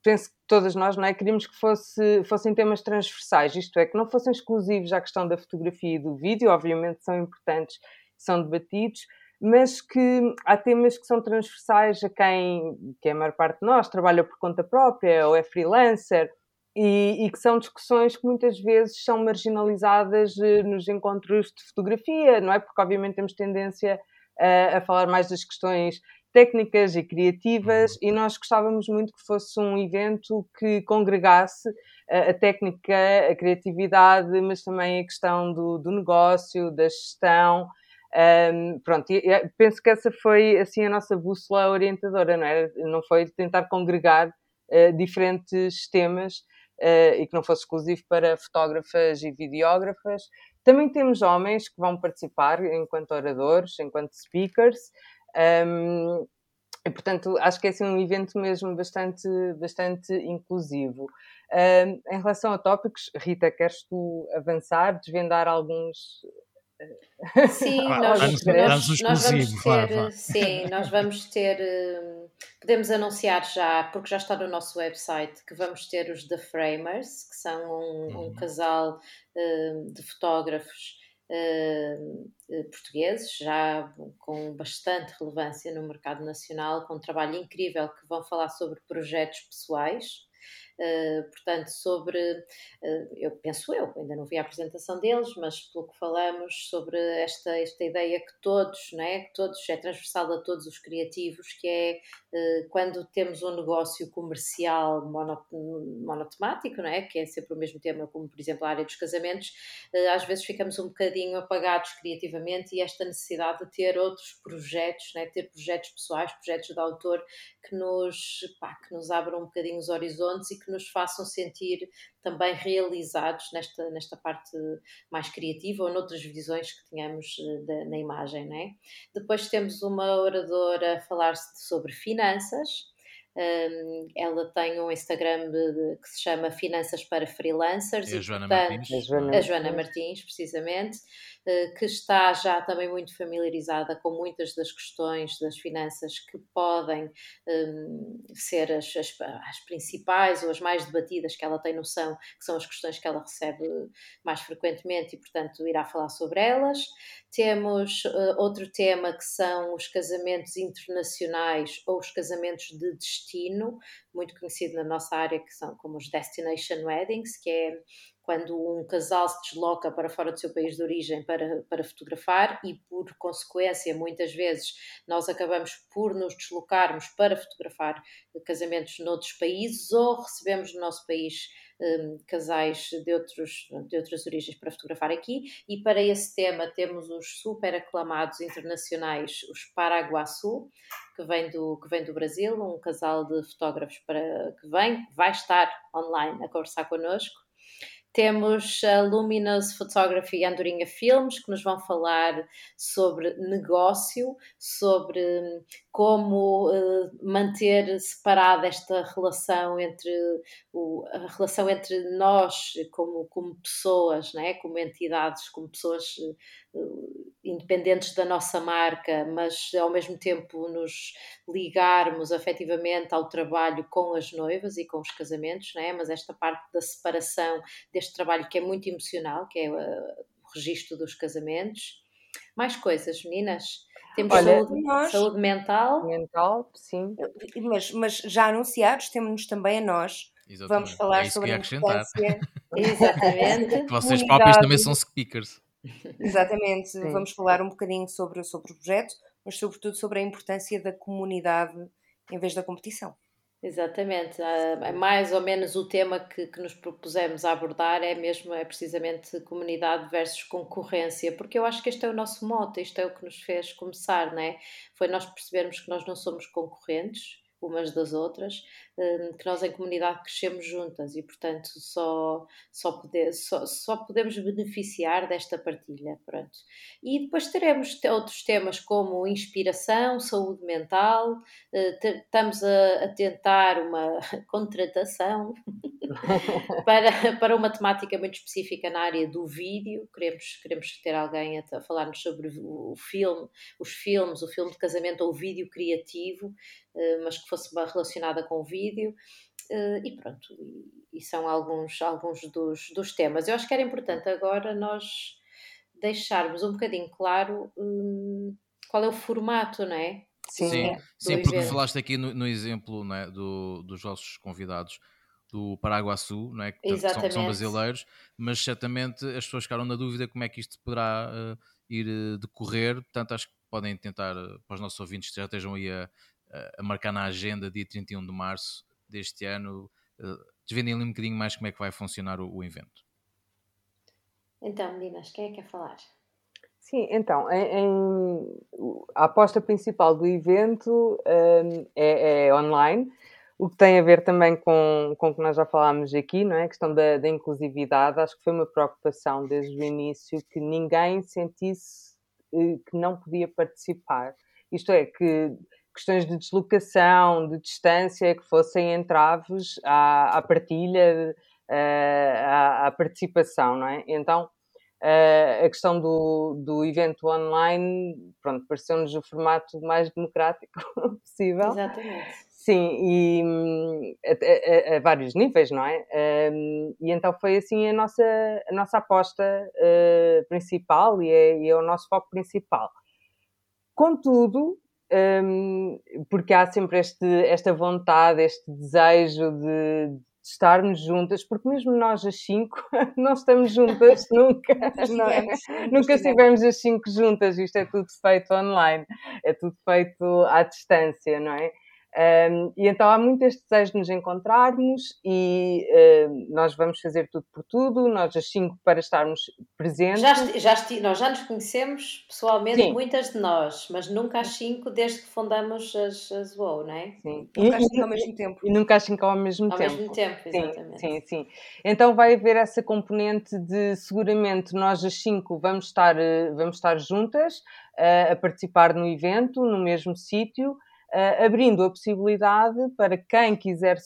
penso que todas nós não é, queríamos que fosse, fossem temas transversais, isto é, que não fossem exclusivos à questão da fotografia e do vídeo, obviamente são importantes, são debatidos, mas que há temas que são transversais a quem, que é a maior parte de nós, trabalha por conta própria ou é freelancer, e, e, que são discussões que muitas vezes são marginalizadas eh, nos encontros de fotografia, não é? Porque obviamente temos tendência a, a falar mais das questões técnicas e criativas, e nós gostávamos muito que fosse um evento que congregasse a, a técnica, a criatividade, mas também a questão do, do negócio, da gestão. Um, pronto, penso que essa foi assim a nossa bússola orientadora, não é? Não foi tentar congregar uh, diferentes temas uh, e que não fosse exclusivo para fotógrafas e videógrafas. Também temos homens que vão participar enquanto oradores, enquanto speakers. Um, e, portanto, acho que é assim, um evento mesmo bastante, bastante inclusivo. Um, em relação a tópicos, Rita, queres tu avançar, desvendar alguns Sim, nós, nós, nós, nós vamos ter, sim, nós vamos ter, hum, podemos anunciar já, porque já está no nosso website, que vamos ter os The Framers, que são um, um uhum. casal um, de fotógrafos eh, portugueses, já com bastante relevância no mercado nacional, com um trabalho incrível, que vão falar sobre projetos pessoais eh, portanto, sobre, uh, eu penso eu, ainda não vi a apresentação deles, mas pelo que falamos sobre esta, esta ideia que todos, não é? que todos, é transversal a todos os criativos, que é quando temos um negócio comercial mono, monotemático, não é? que é sempre o mesmo tema, como por exemplo a área dos casamentos, às vezes ficamos um bocadinho apagados criativamente e esta necessidade de ter outros projetos, é? ter projetos pessoais, projetos de autor que nos, pá, que nos abram um bocadinho os horizontes e que nos façam sentir também realizados nesta, nesta parte mais criativa ou noutras visões que tenhamos eh, de, na imagem. Não é? Depois temos uma oradora a falar sobre finanças. Um, ela tem um Instagram que se chama Finanças para Freelancers. E a Joana portanto, Martins. A Joana, a Joana Martins, precisamente. Eh, que está já também muito familiarizada com muitas das questões das finanças que podem um, ser as, as, as, principais ou as mais debatidas que ela tem noção, que são as questões que ela recebe mais frequentemente e, portanto, irá falar sobre elas. Temos uh, outro tema que são os casamentos internacionais ou os casamentos de destino, muito conhecido na nossa área, que são como os Destination Weddings, que é quando um casal se desloca para fora do seu país de origem para, para fotografar e, por consequência, muitas vezes nós acabamos por nos deslocarmos para fotografar casamentos noutros países ou recebemos no nosso país um, casais de, outros, de outras origens para fotografar aqui. E para esse tema temos os super aclamados internacionais, os Paraguaçu, que vem do, que vem do Brasil, um casal de fotógrafos para, que vem, vai estar online a conversar connosco temos a Luminous Photography e Andorinha Filmes, que nos vão falar sobre negócio, sobre como uh, manter separada esta relação entre o, a relação entre nós como, como pessoas, né? como entidades, como pessoas uh, independentes da nossa marca, mas ao mesmo tempo nos ligarmos afetivamente ao trabalho com as noivas e com os casamentos, né? mas esta parte da separação deste trabalho que é muito emocional, que é uh, o registro dos casamentos. Mais coisas, meninas? Temos Olha, saúde, nós, saúde mental. Mental, sim. Mas, mas já anunciados, temos também a nós. Exatamente. Vamos falar é sobre a importância. Exatamente. Vocês próprios também são speakers. Exatamente. Sim. Vamos falar um bocadinho sobre, sobre o projeto, mas sobretudo sobre a importância da comunidade em vez da competição. Exatamente, é mais ou menos o tema que, que nos propusemos abordar é mesmo, é precisamente comunidade versus concorrência, porque eu acho que este é o nosso mote, isto é o que nos fez começar, né? Foi nós percebermos que nós não somos concorrentes, umas das outras, hum, que nós em comunidade crescemos juntas e, portanto, só, só, poder, só, só podemos beneficiar desta partilha. Pronto. E depois teremos outros temas como inspiração, saúde mental, eh, estamos a, a tentar uma contratação para, para uma temática muito específica na área do vídeo. Queremos, queremos ter alguém a, a falar-nos sobre o filme, os filmes, o filme de casamento ou o vídeo criativo, mas que fosse relacionada com o vídeo. Eh, e pronto, e, são alguns, alguns dos, dos temas. Eu acho que era importante agora nós deixarmos um bocadinho claro hum, qual é o formato, não é? Sim, sim, sim porque evento. falaste aqui no, no exemplo é, do, dos vossos convidados do Paraguaçu, não é? que são, são, brasileiros, mas certamente as pessoas ficaram na dúvida como é que isto poderá uh, ir uh, decorrer, portanto acho que podem tentar, para os nossos ouvintes que já estejam aí a, a marcar na agenda dia 31 de março deste ano, desvendem ali um bocadinho mais como é que vai funcionar o, o evento. Então, meninas, quem é que quer falar? Sim, então, em, em, a aposta principal do evento um, é, é, online, o que tem a ver também com, com o que nós já falámos aqui, não é? A questão da, da, inclusividade. Acho que foi uma preocupação desde o início que ninguém sentisse eh, que não podia participar. Isto é, que questões de deslocação, de distância, que fossem entraves à, à partilha, eh, à, à participação, não é? Então, Uh, a questão do, do evento online, pronto, pareceu-nos o formato mais democrático possível. Exatamente. Sim, e hum, a, a, a, vários níveis, não é? Um, e então foi assim a nossa, a nossa aposta uh, principal e é, e é, o nosso foco principal. Contudo, um, porque há sempre este, esta vontade, este desejo de, de estarmos juntas, porque mesmo nós as cinco não estamos juntas nunca, não é? nunca estivemos as cinco juntas, isto é tudo feito online, é tudo feito à distância, não é? Um, e então há muito este desejo de nos encontrarmos e uh, nós vamos fazer tudo por tudo, nós as cinco para estarmos presentes. Já, já nós já nos conhecemos pessoalmente, Sim. muitas de nós, mas nunca às cinco desde que fundamos as, as UOL, não é? Sim. Nunca às cinco ao mesmo tempo. E nunca às cinco ao mesmo ao tempo. Ao mesmo tempo, exatamente. Sim, sim, sim. Então vai haver essa componente de seguramente nós as cinco vamos estar, eh, vamos estar juntas uh, a participar no evento, no mesmo sítio uh, abrindo a possibilidade para quem quiser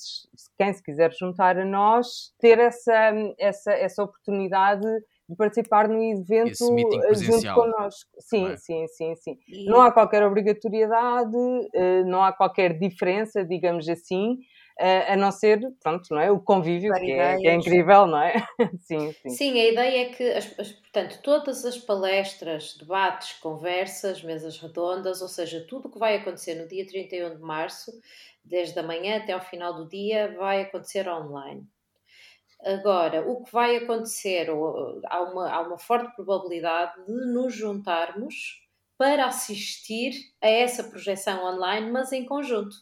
quem se quiser juntar a nós ter essa, essa, essa oportunidade de participar no evento junto connosco. Sim, é? sim, sim, sim. E... Não há qualquer obrigatoriedade, não há qualquer diferença, digamos assim, a não ser, pronto, não é? O convívio, que é, que é, incrível, não é? sim, sim. Sim, a ideia é que, as, as, portanto, todas as palestras, debates, conversas, mesas redondas, ou seja, tudo o que vai acontecer no dia 31 de março, desde a manhã até ao final do dia, vai acontecer online. Agora, o que vai acontecer, há uma, há uma forte probabilidade de nos juntarmos para assistir a essa projeção online, mas em conjunto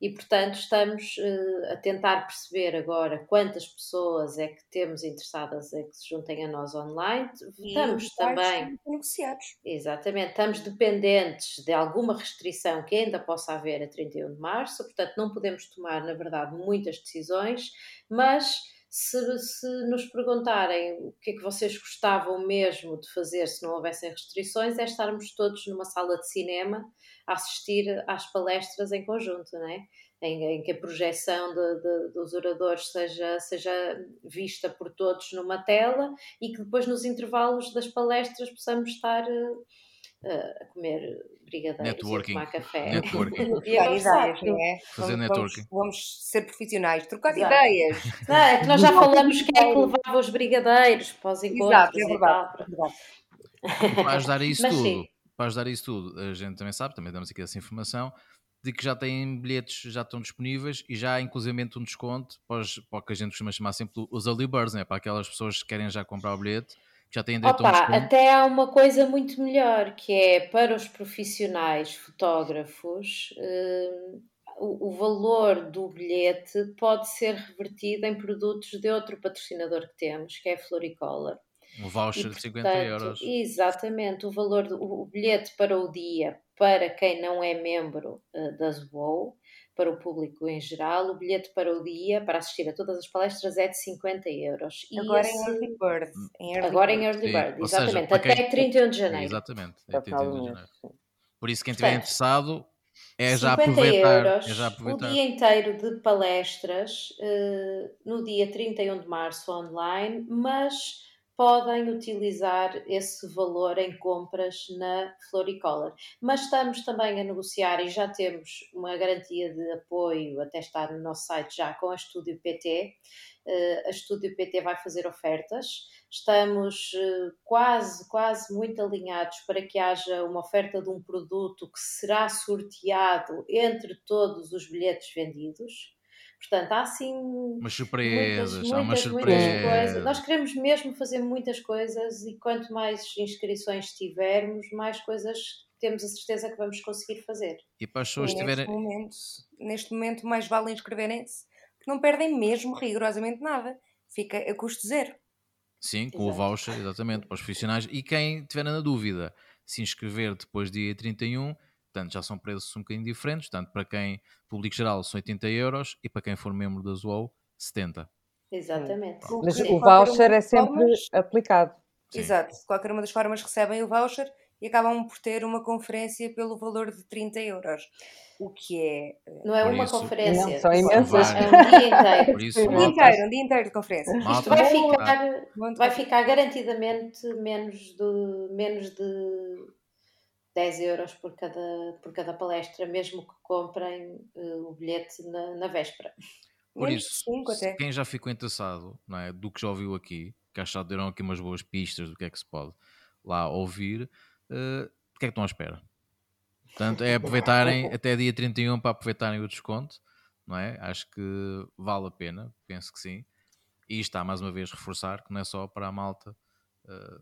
e, portanto, estamos uh, a tentar perceber agora quantas pessoas é que temos interessadas em que se juntem a nós online. E estamos também. Negociados. Exatamente, estamos dependentes de alguma restrição que ainda possa haver a 31 de março, portanto, não podemos tomar, na verdade, muitas decisões, mas se, se, nos perguntarem o que é que vocês gostavam mesmo de fazer se não houvessem restrições, é estarmos todos numa sala de cinema a assistir às palestras em conjunto, não é? Em, em que a projeção de, de, dos oradores seja, seja vista por todos numa tela e que depois nos intervalos das palestras possamos estar uh, a comer brigadeiros networking. e tomar café. Networking. e a ideias, não é? Fazer vamos, networking. Vamos, vamos, ser profissionais, trocar Exato. ideias. Não, é que nós já falamos quem é que levava os brigadeiros para os encontros. Exato, é verdade. É verdade. Para ajudar a isso Mas, tudo, sim. para ajudar a isso tudo, a gente também sabe, também damos aqui essa informação, de que já têm bilhetes, já estão disponíveis e já há inclusive um desconto para, os, para o que a gente costuma chamar sempre os early birds, né? para aquelas pessoas que querem já comprar o bilhete já têm direito Opa, a um Até há uma coisa muito melhor, que é para os profissionais fotógrafos, uh, o, o, valor do bilhete pode ser revertido em produtos de outro patrocinador que temos, que é a Floricolor. Um voucher e, de 50 euros. Exatamente, o valor do o bilhete para o dia, para quem não é membro uh, da ZWOW, para o público em geral, o bilhete para o dia, para assistir a todas as palestras, é de 50 euros. E Agora esse... em Early Bird. Em early Agora bird. em Early Bird, Sim, exatamente. Seja, até quem... 31 de janeiro. Exatamente, até 31 de janeiro. Por isso, quem estiver interessado, é já, aproveitar, euros, é já aproveitar. O dia inteiro de palestras, uh, no dia 31 de março online, mas podem utilizar esse valor em compras na Floricolor. Mas estamos também a negociar e já temos uma garantia de apoio, até estar no nosso site já com a Estúdio PT. Eh, a Estúdio PT vai fazer ofertas. Estamos eh, quase, quase muito alinhados para que haja uma oferta de um produto que será sorteado entre todos os bilhetes vendidos Portanto, há assim Umas surpresas, muitas, há umas muitas, muitas surpresas. coisas. Nós queremos mesmo fazer muitas coisas e quanto mais inscrições tivermos, mais coisas temos a certeza que vamos conseguir fazer. E para as pessoas E tiverem. neste, momento, neste momento, mais vale inscreverem-se, porque não perdem mesmo rigorosamente nada. Fica a custo zero. Sim, com o Exato. voucher, exatamente, para os profissionais. E quem tiver na dúvida, se inscrever depois do dia 31, portanto, já são preços um bocadinho diferentes. Portanto, para quem, público geral, são 80 euros e para quem for membro da Zoou, 70. Exatamente. Mas o voucher é sempre formas- aplicado. Sim. Exato. De qualquer uma das formas recebem o voucher e acabam por ter uma conferência pelo valor de 30 euros. O que é eh, Não é Por uma isso- conferência. Não, são é imensas. um dia inteiro. Por isso, um dia inteiro, um dia inteiro de conferência. Isto vai ficar, vai ficar garantidamente menos de, menos de 10 euros por cada, por cada palestra, mesmo que comprem eh, o bilhete na, na véspera. Por de isso, cinco se quem já ficou interessado não é, do que já ouviu aqui, que acho que já deram aqui umas boas pistas do que é que se pode lá ouvir, eh, o que é que estão à espera? Portanto, é aproveitarem até dia 31 para aproveitarem o desconto, não é? Acho que vale a pena, penso que sim. E está mais uma vez reforçar que não é só para a malta eh,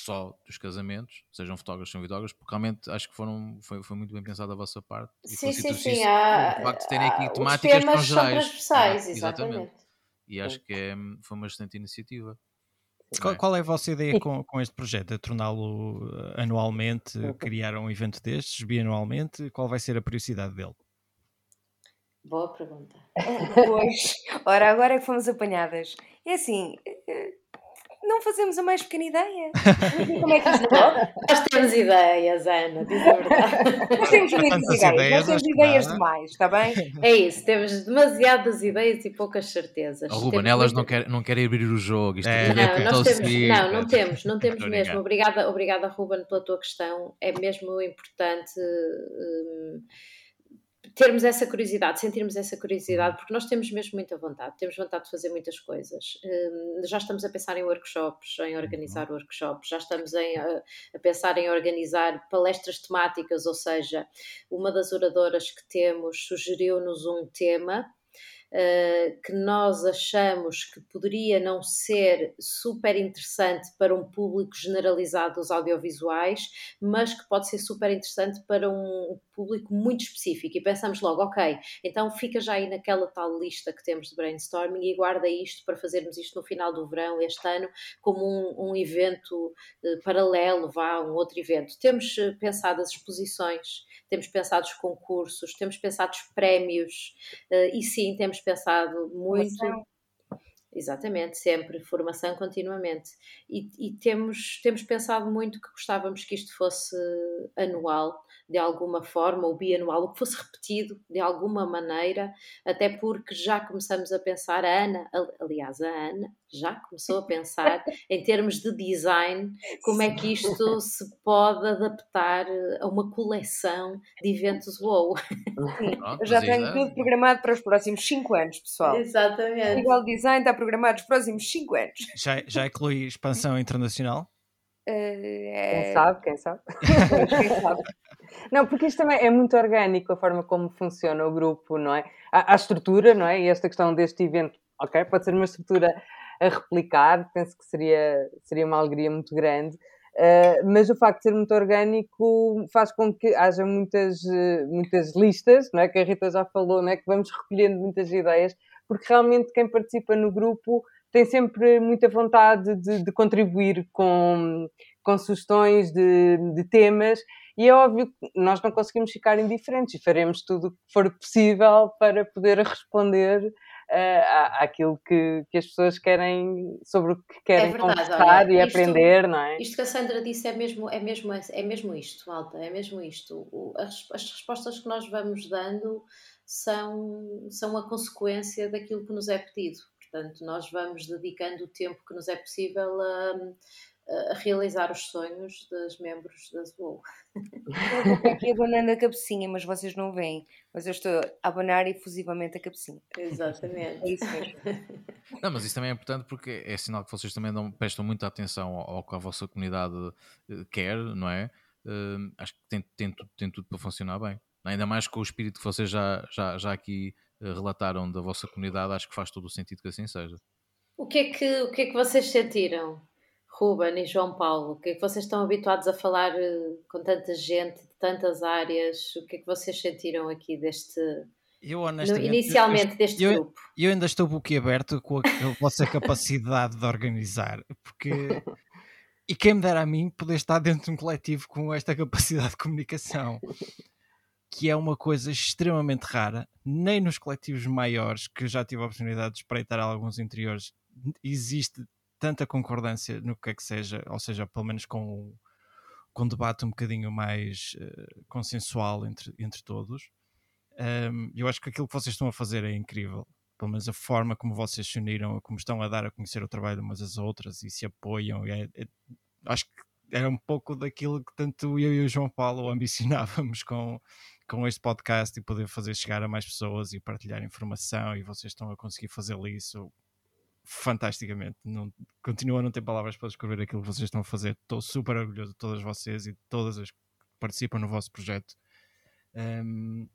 só dos casamentos, sejam fotógrafos, sejam videógrafos, porque realmente acho que foram, foi, foi muito bem pensado da vossa parte. e Sim, sim, sim. isso, Há, o facto de terem há- aqui temáticas são gerais. transversais, Exatamente. exatamente. E acho que é, foi uma excelente iniciativa. Qual, qual é a vossa ideia com, com este projeto? É torná-lo eh, anualmente, criar um evento destes, bianualmente? Qual vai ser a periodicidade dele? Boa pergunta. Pois, ora, agora é que fomos apanhadas. É assim, eh, não fazemos a mais pequena ideia. Não como é que isto. Nós temos ideias, Ana, diz a verdade. Nós temos muitas ideias, ideias, nós temos ideias nada. demais, está bem? É isso, temos demasiadas ideias e poucas certezas. A Ruben, Temos elas não querem, não querem abrir o jogo. Isto É, é Não, nós temos, não, não temos, não temos a mesmo. Obrigada, obrigada, Ruben, pela tua questão. É mesmo importante hum, termos essa curiosidade, sentirmos essa curiosidade, porque nós temos mesmo muita vontade, temos vontade de fazer muitas coisas. Hum, já estamos a pensar em workshops, em organizar workshops, já estamos em, a, a pensar em organizar palestras temáticas, ou seja, uma das oradoras que temos sugeriu-nos um tema uh, que nós achamos que poderia não ser super interessante para um público generalizado dos audiovisuais, mas que pode ser super interessante para um público muito específico. E pensamos logo, ok, então fica já aí naquela tal lista que temos de brainstorming e guarda isto para fazermos isto no final do verão, este ano, como um, um evento uh, paralelo, vá, um outro evento. Temos uh, pensado as exposições, temos pensado os concursos, temos pensado os prémios, e sim, temos pensado muito. Formação. Exatamente, sempre, formação continuamente. E, e temos, temos pensado muito que gostávamos que isto fosse anual, de alguma forma, ou bianual, ou que fosse repetido de alguma maneira, até porque já começamos a pensar, a Ana, aliás, a Ana já começou a pensar em termos de design, como é que isto se pode adaptar a uma coleção de eventos WoW. Eu já tenho é- tudo programado para os próximos 5 anos, pessoal. O Exatamente. Igual Design está programado para os próximos 5 anos. Já, já inclui expansão internacional? Eh, Quem sabe, quem sabe. quem sabe. Não, porque isto também é muito orgânico a forma como funciona o grupo, não é? Há, há estrutura, não é? E esta questão deste evento, ok, pode ser uma estrutura a replicar, penso que seria, seria uma alegria muito grande, uh, mas o facto de ser muito orgânico faz com que haja muitas, uh, muitas listas, não é? Que a Rita já falou, não é? Que vamos recolhendo muitas ideias, porque realmente quem participa no grupo tem sempre muita vontade de, de contribuir com, com sugestões de, de temas e é óbvio que nós não conseguimos ficar indiferentes e faremos tudo o que for possível para poder responder uh, àquilo que, que as pessoas querem, sobre o que querem É verdade, conversar olha, e isto- aprender, não é? Isto que a Sandra disse é mesmo, é mesmo, é mesmo isto, malta, é mesmo isto. O- as, as respostas que nós vamos dando são, são a consequência daquilo que nos é pedido. Portanto, nós vamos dedicando o tempo que nos é possível a, a realizar os sonhos dos membros da. Eu estou aqui abanando a cabecinha, mas vocês não veem. Mas eu estou a abanar efusivamente a cabecinha. É Exatamente. isso mesmo. Não, mas isso também é importante porque é sinal que vocês também dão, prestam muita atenção ao, ao que a vossa comunidade eh, quer, não é? Eh, acho que tem, tem, tudo, tem tudo para funcionar bem. Ainda mais com o espírito que vocês já, já, já aqui relataram da vossa comunidade, acho que faz todo o sentido que assim seja. O que é que, o que, é que vocês sentiram, Ruben e João Paulo? O que é que vocês estão habituados a falar com tanta gente, de tantas áreas? O que é que vocês sentiram aqui deste, eu, honestamente, inicialmente eu, deste eu, grupo. Eu ainda estou boquiaberto com a, a vossa capacidade de organizar, porque. E quem me dera a mim poder estar dentro de um coletivo com esta capacidade de comunicação, que é uma coisa extremamente rara, nem nos coletivos maiores, que já tive a oportunidade de espreitar alguns interiores, existe tanta concordância no que é que seja, ou seja, pelo menos com, com um debate um bocadinho mais uh, consensual entre, entre todos. Um, eu acho que aquilo que vocês estão a fazer é incrível. Pelo menos a forma como vocês se uniram, como estão a dar a conhecer o trabalho umas às outras e se apoiam. É, é, acho que era um pouco daquilo que tanto eu e o João Paulo ambicionávamos com, com este podcast e poder fazer chegar a mais pessoas e partilhar informação. E vocês estão a conseguir fazer isso fantasticamente. Não, continuo a não ter palavras para descrever aquilo que vocês estão a fazer. Estou super orgulhoso de todas vocês e de todas as que participam no vosso projeto. Um,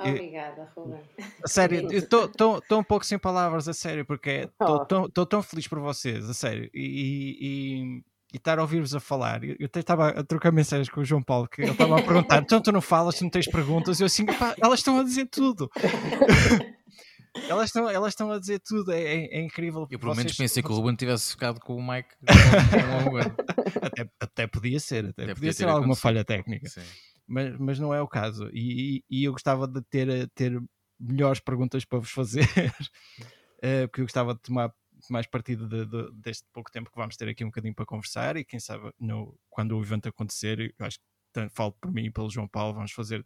Obrigada, Ruben. A sério, estou um pouco sem palavras, a sério, porque estou oh. tão feliz por vocês, a sério. E, e, e estar a ouvir-vos a falar. Eu até estava a trocar mensagens com o João Paulo, que ele estava a perguntar: então tu não falas, tu não tens perguntas? Eu assim, pá, elas estão a dizer tudo. elas, estão, elas estão a dizer tudo, é, é, é incrível. Eu pelo menos pensei que o Ruben tivesse ficado com o Mike. até, até podia ser, até, até podia ser alguma falha técnica. Sim mas, mas não é o caso. E, e eu gostava de ter, ter melhores perguntas para vos fazer, eh, porque eu gostava de tomar mais partido de, de, deste pouco tempo que vamos ter aqui um bocadinho para conversar e quem sabe no, quando o evento acontecer, eu acho que tanto, falo por mim e pelo João Paulo, vamos fazer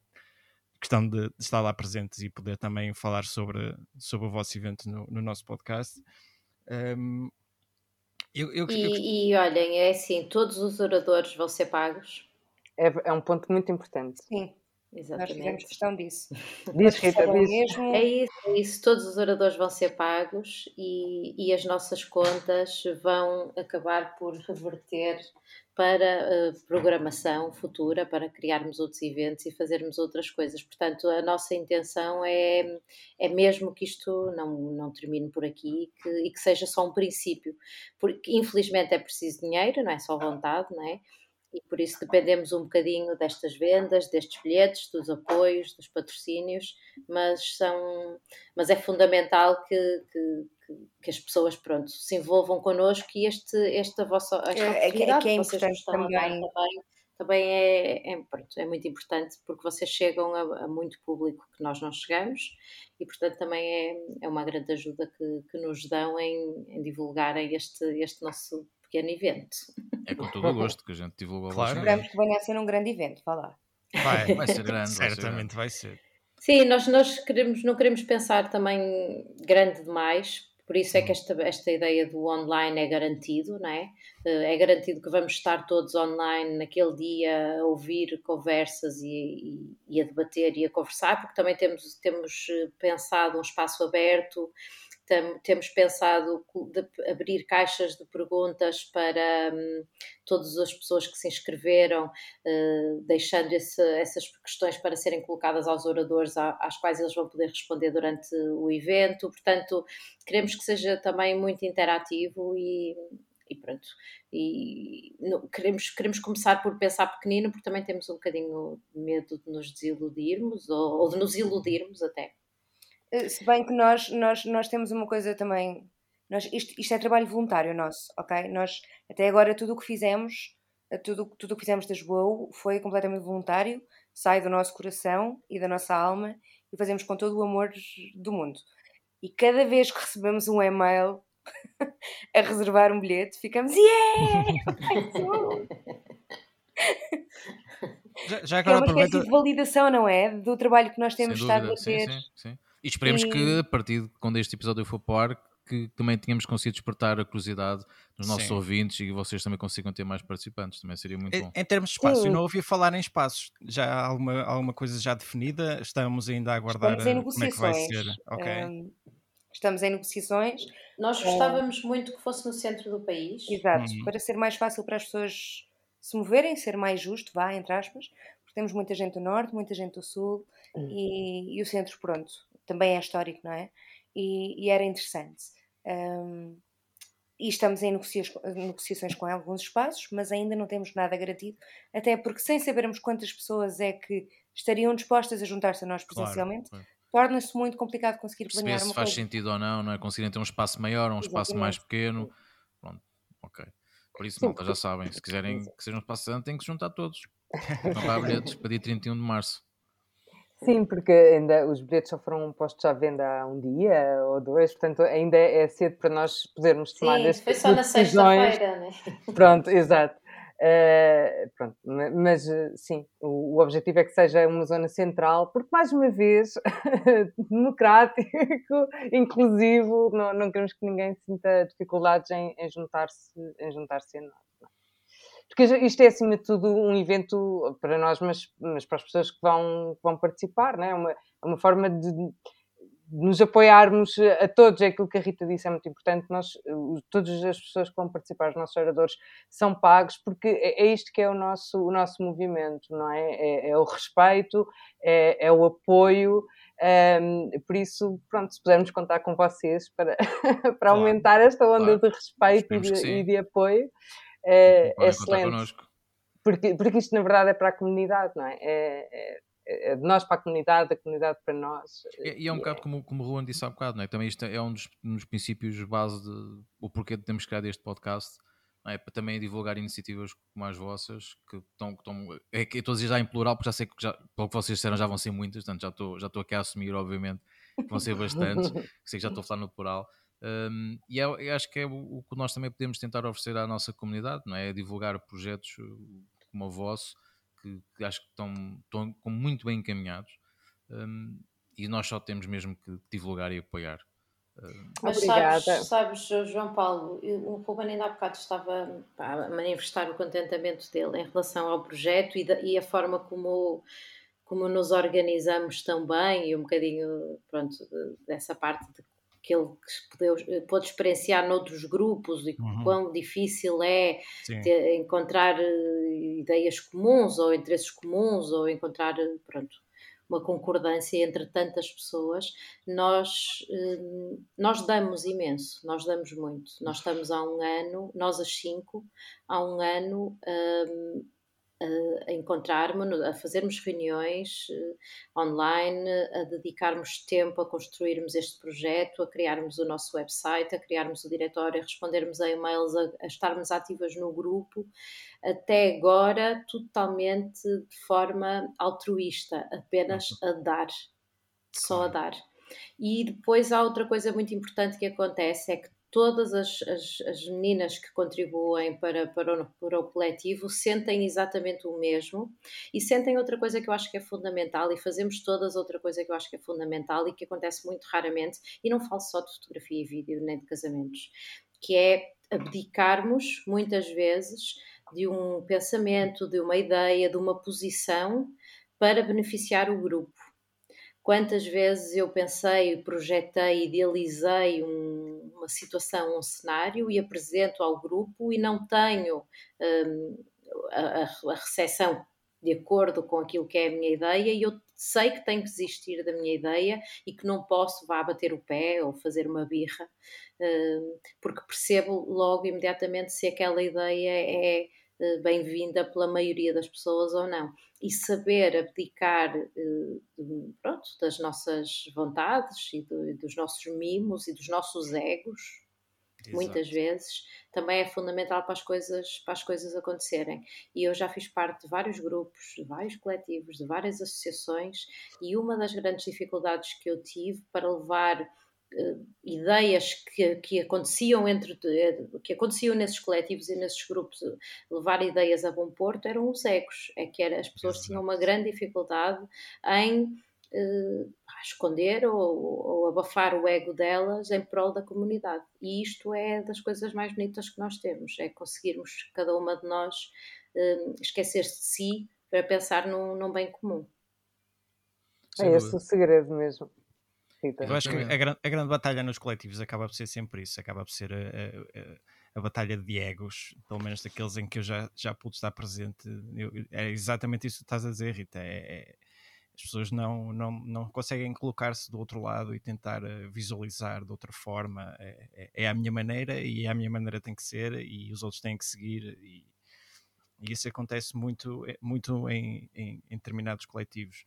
questão de, de, estar lá presentes e poder também falar sobre, sobre o vosso evento no, no nosso podcast. Um, eu, eu, e, eu... e olhem, é assim, todos os oradores vão ser pagos é, é um ponto muito importante. Sim, Exatamente. Nós fizemos questão disso. Diz, Rita, diz. Mesmo... É isso, é isso. Todos os oradores vão ser pagos e, e as nossas contas vão acabar por reverter para uh, programação futura, para criarmos outros eventos e fazermos outras coisas. Portanto, a nossa intenção é, é mesmo que isto não, não termine por aqui que, e que seja só um princípio. Porque, infelizmente, é preciso dinheiro, não é só vontade, não é? E por isso dependemos um bocadinho destas vendas, destes bilhetes, dos apoios, dos patrocínios, mas, são, mas é fundamental que, que, que as pessoas pronto, se envolvam connosco e este, esta vossa esta é, é, que é importante também. também também é, é, pronto, é muito importante porque vocês chegam a, a, muito público que nós não chegamos e, portanto, também é, é uma grande ajuda que, que nos dão em, em divulgarem este, este nosso pequeno evento. É com todo o gosto que a gente divulga claro. Esperamos que venha a ser um grande evento, vá lá. Vai, vai ser grande. Certamente vai ser. Sim, nós, nós queremos, não queremos pensar também grande demais, por isso é que esta, esta ideia do online é garantido, não é? Eh, é garantido que vamos estar todos online naquele dia a ouvir conversas e, e, e a debater e a conversar, porque também temos, temos eh, pensado um espaço aberto temos pensado abrir caixas de perguntas para um, todas as pessoas que se inscreveram, uh, deixando esse, essas questões para serem colocadas aos oradores, às quais eles vão poder responder durante o evento. Portanto, queremos que seja também muito interativo e, e pronto. E no, queremos, queremos começar por pensar pequenino, porque também temos um bocadinho medo de nos desiludirmos ou, ou de nos iludirmos até. Se bem que nós, nós, nós temos uma coisa também. Nós, isto, isto é trabalho voluntário nosso, ok? Nós, até agora, tudo o que fizemos, eh, tudo tudo o que fizemos da João foi completamente voluntário, sai do nosso coração e da nossa alma e fazemos com todo o amor do mundo. E cada vez que recebemos um e-mail a reservar um bilhete, ficamos yeah! já, já agora é uma espécie de validação, não é? Do trabalho que nós temos estado a ter. Sim, sim, sim. E esperemos e... que a partir de quando este episódio for para o ar, que também tenhamos conseguido despertar a curiosidade nos nossos Sim. ouvintes e que vocês também consigam ter mais participantes, também seria muito bom. Em, termos de espaço, eu não ouvi falar em espaços, já há alguma, alguma coisa já definida? Estamos ainda a aguardar estamos em negociações. como é que vai ser. Okay. Um, estamos em negociações. Nós gostávamos um, muito que fosse no centro do país. Exato, uhum. para ser mais fácil para as pessoas se moverem, ser mais justo, vá, entre aspas, porque temos muita gente do norte, muita gente do sul uhum. e, e o centro, pronto, também é histórico, não é? E, e era interessante. Um, e estamos em negociações com alguns espaços, mas ainda não temos nada garantido, até porque sem sabermos quantas pessoas é que estariam dispostas a juntar-se a nós presencialmente, claro, claro. torna-se muito complicado conseguir planear se uma faz coisa. sentido ou não, não é? Conseguirem ter um espaço maior ou um Exatamente. espaço mais pequeno. Pronto, ok. Por isso, malta, já sabem, se quiserem que seja um espaço grande, têm que se juntar todos. Comprar bilhetes para dia 31 de março. Sim, porque ainda os bilhetes só foram postos à venda há um dia ou dois, portanto ainda é cedo para nós podermos tomar Sim, foi só na sexta-feira, né? Pronto, exato. Uh, pronto, mas sim, o, o, objetivo é que seja uma zona central, porque mais uma vez, democrático, inclusivo, não, não queremos que ninguém sinta dificuldades em, em juntar-se em juntar a nós. Porque isto é, acima de tudo, um evento para nós, mas, mas para as pessoas que vão, que vão participar, não é? Uma, uma forma de, de nos apoiarmos a todos. É aquilo que a Rita disse, é muito importante. Nós, todas as pessoas que vão participar, os nossos oradores, são pagos, porque é, é isto que é o nosso, o nosso movimento, não é? É, é o respeito, é, é o apoio. Um, por isso, pronto, se pudermos contar com vocês para, para claro, aumentar esta onda claro. de respeito e de, e de, apoio, é, é excelente. Porque, porque isto, na verdade, é para a comunidade, não é? é, é, é de nós para a comunidade, da comunidade para nós. E, e é um bocado é como, como o Ruan disse há bocado, não é? Também isto é um dos, um dos princípios base de o porquê de termos criado este podcast, é? para também divulgar iniciativas como as vossas, que estão, que estão é que estou a dizer já em plural, porque já sei que já, pelo que vocês disseram já vão ser muitas, portanto já estou, já estou aqui a assumir, obviamente, que vão ser bastantes, sei que já estou a falar no plural, um, e é, eu acho que é o, o, que nós também podemos tentar oferecer à nossa comunidade, não é? é divulgar projetos uh, como o vosso, que, que acho que estão, estão muito bem encaminhados, um, e nós só temos mesmo que divulgar e apoiar. Mas sabes, sabes, João Paulo, o Ruben ainda há bocado estava a manifestar o contentamento dele em relação ao projeto e, da, e a forma como, como nos organizamos também e um bocadinho pronto, dessa parte de que ele pôde, pôde experienciar noutros grupos e uhum. quão difícil é ter, encontrar eh, ideias comuns ou interesses comuns ou encontrar eh, pronto, uma concordância entre tantas pessoas, nós, eh, nós damos imenso, nós damos muito. Nós estamos há um ano, nós as cinco, há um ano um, a encontrar-me, a fazermos reuniões uh, online, a dedicarmos tempo a construirmos este projeto, a criarmos o nosso website, a criarmos o diretório, a respondermos a e-mails, a, a estarmos ativas no grupo, até agora totalmente de forma altruísta, apenas uhum. a dar, só a dar. E depois há outra coisa muito importante que acontece, é que todas as, as, as, meninas que contribuem para, para, o, para o coletivo sentem exatamente o mesmo e sentem outra coisa que eu acho que é fundamental e fazemos todas outra coisa que eu acho que é fundamental e que acontece muito raramente e não falo só de fotografia e vídeo nem de casamentos, que é abdicarmos muitas vezes de um pensamento, de uma ideia, de uma posição para beneficiar o grupo. Quantas vezes eu pensei, projetei, idealizei um, uma situação, um cenário e apresento ao grupo e não tenho um, a, a recepção de acordo com aquilo que é a minha ideia e eu sei que tenho que desistir da minha ideia e que não posso vá bater o pé ou fazer uma birra, hum, porque percebo logo imediatamente se aquela ideia é bem-vinda pela maioria das pessoas ou não. E saber abdicar eh, pronto, das nossas vontades e do, dos nossos mimos e dos nossos egos, Exato. muitas vezes, também é fundamental para as, coisas, para as coisas acontecerem. E eu já fiz parte de vários grupos, de vários coletivos, de várias associações, e uma das grandes dificuldades que eu tive para levar ideias que, que aconteciam entre que aconteciam nesses coletivos e nesses grupos levar ideias a bom porto eram os egos. É que era, as pessoas Exato. tinham uma grande dificuldade em uh, esconder ou, ou, abafar o ego delas em prol da comunidade. E isto é das coisas mais bonitas que nós temos é conseguirmos cada uma de nós uh, esquecer-se de si para pensar num, num bem comum. É esse o segredo mesmo eu acho que a, a, grande batalha nos coletivos acaba por ser sempre isso, acaba por ser a, a, a batalha de egos, pelo menos daqueles em que eu já, já pude estar presente. Eu, é exatamente isso que estás a dizer, Rita. É, As pessoas não, não, não conseguem colocar-se do outro lado e tentar uh, visualizar de outra forma. É, é, é, a minha maneira e é a minha maneira tem que ser e os outros têm que seguir. E, e isso acontece muito, eh, muito em, em, em determinados coletivos.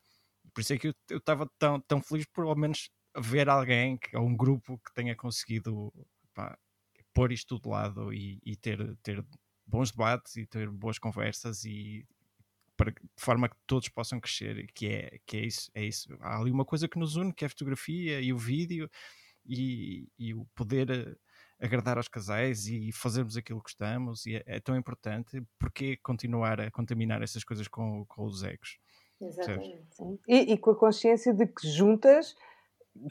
Por isso é que eu estava tão, tão feliz por ao menos ver alguém, ou um grupo que tenha conseguido pá, pôr isto de lado e, e, ter, ter bons debates e ter boas conversas e para, de forma que todos possam crescer, que é, que é isso, é isso. Há ali uma coisa que nos une, que é a fotografia e o vídeo e, e o poder eh, agradar aos casais e fazermos aquilo que gostamos e é, é, tão importante porque continuar a contaminar essas coisas com, com os egos. Exatamente. E, e, com a consciência de que juntas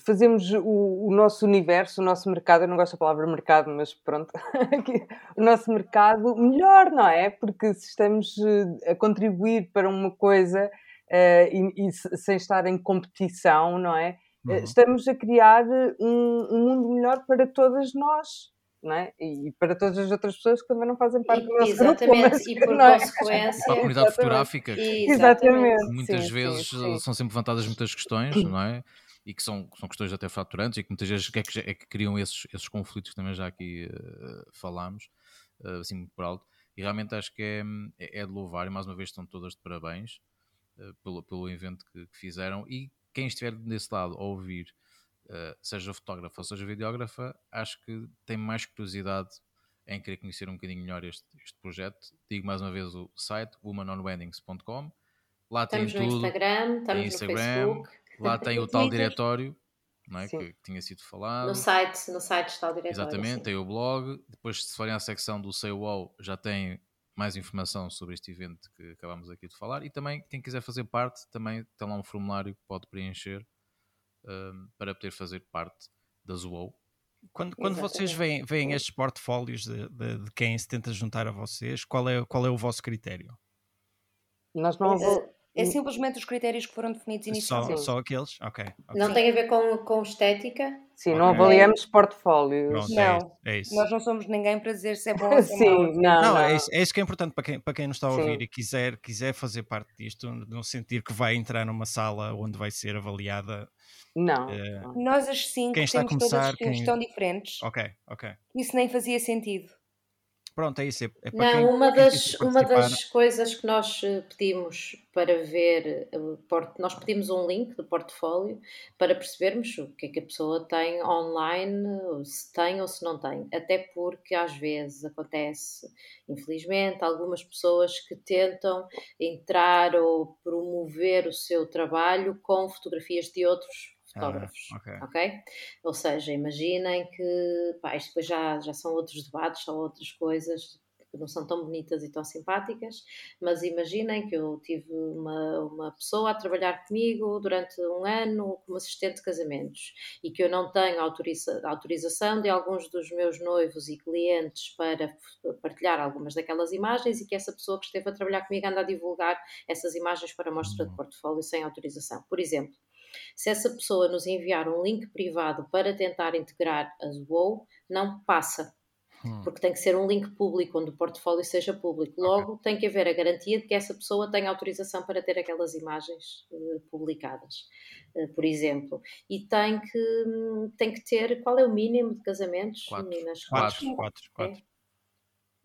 fazemos o, o, nosso universo, o nosso mercado, eu não gosto da palavra mercado, mas pronto, o nosso mercado melhor, não é? Porque se estamos eh, a contribuir para uma coisa uh, e, e, sem estar em competição, não é? Uhum. Estamos a criar um, um mundo melhor para todas nós, é? E para todas as outras pessoas que também não fazem parte e, do nosso exatamente, grupo. e por é? consequência... Para a comunidade fotográfica. Exatamente. Muitas sim, vezes sim, sim. são sempre levantadas muitas questões, não é? E que são, são questões até fraturantes e que muitas vezes é que, é que criam esses, esses conflitos que também já aqui uh, falámos, uh, assim por alto. E realmente acho que é, é, é, de louvar e mais uma vez estão todas de parabéns uh, pelo, pelo evento que, que fizeram e quem estiver desse lado a ouvir seja fotógrafa ou seja videógrafa, acho que tem mais curiosidade em querer conhecer um bocadinho melhor este, este projeto. Digo mais uma vez o site womanonweddings.com. Lá estamos tem tudo. no Instagram, estamos tem Instagram, no Facebook. Lá tem o tal diretório não é? que, que, tinha sido falado. No site, no site está o diretório. Exatamente, sim. tem o blog. Depois, se forem à secção do Say Wow, já tem mais informação sobre este evento que acabámos aqui de falar. E também, quem quiser fazer parte, também tem lá um formulário que pode preencher um, para poder fazer parte da Zoou. Quando, quando vocês veem, veem estes portfólios de, de, de, quem se tenta juntar a vocês, qual é, qual é o vosso critério? Nós não, é simplesmente os critérios que foram definidos inicialmente. Só, só aqueles? Ok. okay. Não tem a ver com, com estética? Sim, okay. não avaliamos portfólios. Pronto, não, é isso, é isso. nós não somos ninguém para dizer se é bom ou se é Sim, não, não, não. É, isso, é isso que é importante para quem, para quem nos está a ouvir Sim. e quiser, quiser fazer parte disto, não sentir que vai entrar numa sala onde vai ser avaliada. Não. Uh, Nós as cinco quem está a temos começar, todas skills quem... tão diferentes. Ok, ok. Isso nem fazia sentido. Pronto, é isso. É, é Não, quem, uma, quem das, uma das coisas que nós eh, pedimos para ver, eh, nós pedimos um link do portfólio para percebermos o que é que a pessoa tem online, se tem ou se não tem. Até porque às vezes acontece, infelizmente, algumas pessoas que tentam entrar ou promover o seu trabalho com fotografias de outros fotógrafos, Ah, ok. ok? Ou seja, imaginem que, pá, isto depois já, já são outros debates, são outras coisas que não são tão bonitas e tão simpáticas, mas imaginem que eu tive uma, uma pessoa a trabalhar comigo durante um ano como assistente de casamentos e que eu não tenho autoriza, autorização de alguns dos meus noivos e clientes para partilhar algumas daquelas imagens e que essa pessoa que esteve a trabalhar comigo anda a divulgar essas imagens para mostra de portfólio sem autorização. Por exemplo, se essa pessoa nos enviar um link privado para tentar integrar as WoW, não passa. Hum. Porque tem que ser um link público, onde o portfólio seja público. Logo, tem que haver a garantia de que essa pessoa tem autorização para ter aquelas imagens eh, publicadas, eh, por exemplo. E tem que, hum, tem que ter. Qual é o mínimo de casamentos, Quatro. meninas? Quatro, quatro, quatro.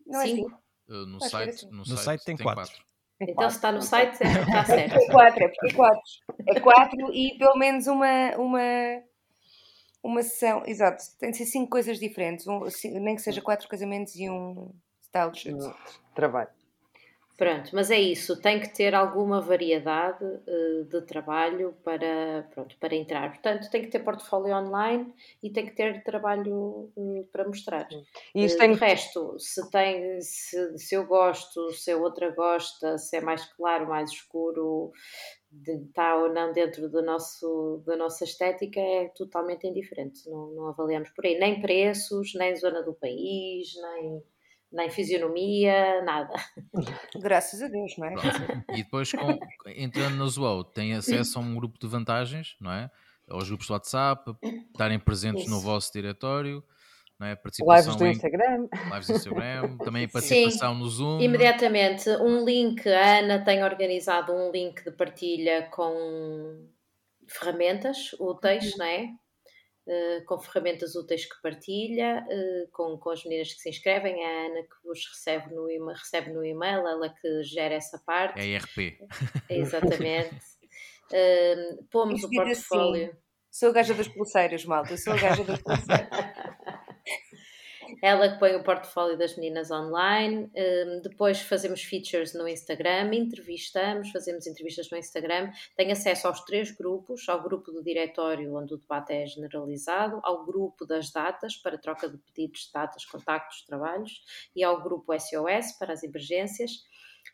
Não é Cinco? assim. Uh, no, Acho que site, assim. no, No site, site tem quatro. Então, se está no site, está certo. É quatro, é porque quatro. É quatro e pelo menos uma, uma, uma sessão. Exato, tem de ser cinco coisas diferentes. Um, ci- nem que seja quatro casamentos e um style shoot. Trabalho. Pronto, mas é isso, tem que ter alguma variedade eh, de trabalho para, pronto, para entrar. Portanto, tem que ter portfólio online e tem que ter trabalho eh, para mostrar. E isto Eh, tem De resto, se, tem, se, se eu gosto, se a outra gosta, se é mais claro, mais escuro, está ou não dentro do nosso, da nossa estética, é totalmente indiferente. Não, não avaliamos por aí, nem preços, nem zona do país, nem, nem fisionomia, nada. Graças a Deus, não é? Pronto. E depois, com- entrando no Zoou, tem acesso a um grupo de vantagens, não é? Aos grupos de WhatsApp, estarem presentes no Isso. vosso diretório, não é? Participação Lives do em Instagram. lives do Instagram, também a participação no Zoom. Imediatamente, um link, a Ana tem organizado um link de partilha com ferramentas úteis, não é? Uh, com ferramentas úteis que partilha, uh, com, com as meninas que se inscrevem, a Ana que vos recebe no, email, recebe no e-mail, ela que gera essa parte. É IRP. Exatamente. Uh, pomos o Escrito assim. portfólio. Sou a gaja das pulseiras, malta. Sou a gaja das pulseiras. Ela que põe o portfólio das meninas online. Um, depois fazemos features no Instagram, entrevistamos, fazemos entrevistas no Instagram. Tem acesso aos três grupos: ao grupo do diretório, onde o debate é generalizado, ao grupo das datas, para troca de pedidos de datas, contactos, trabalhos, e ao grupo SOS, para as emergências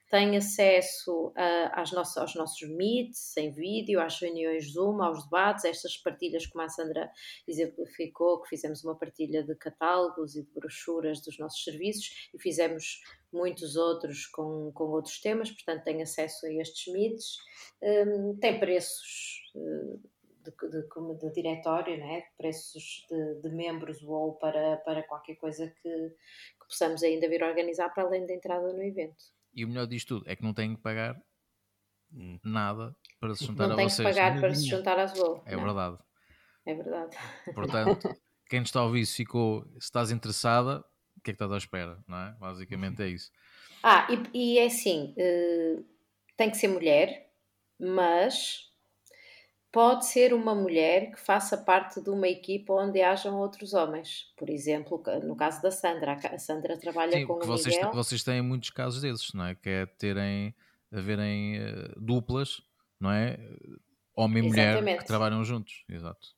tem acesso às nossas, aos nossos meets em vídeo, às reuniões Zoom, aos debates, estas partilhas como a Sandra exemplificou, que fizemos uma partilha de catálogos e de brochuras dos nossos serviços e fizemos muitos outros com, com outros temas, portanto tem acesso a estes meets, um, tem preços uh, de, de, de, diretório, né? preços de, de membros ou para, para qualquer coisa que, que possamos ainda vir organizar para além da entrada no evento. E o melhor disto tudo é que não têm que pagar nada para se juntar não a tem vocês. que pagar para se juntar às Zoom. É não. verdade. É verdade. Portanto, quem está a ouvir, se ficou, se estás interessada, o que é que estás à espera? Não é? Basicamente é isso. Ah, e, e é assim, uh, tem que ser mulher, mas pode ser uma mulher que faça parte de uma equipa onde hajam outros homens. Por exemplo, no caso da Sandra, a Sandra trabalha Sim, com o vocês, Miguel. vocês têm muitos casos desses, não é? Que é terem, haverem uh, duplas, não é? Homem e mulher Exatamente. que trabalham juntos. Exato.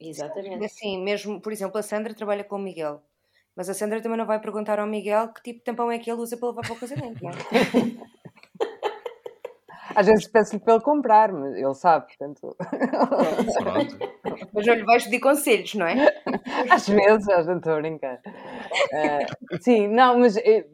Exatamente. Assim, mesmo, por exemplo, a Sandra trabalha com o Miguel. Mas a Sandra também não vai perguntar ao Miguel que tipo de tampão é que ele usa para levar para o casamento, não é? Às vezes peço-lhe para ele comprar, mas ele sabe, portanto. Pronto. Mas não lhe vais pedir conselhos, não é? Às vezes, às vezes estou a brincar. Uh, sim, não, mas, eh,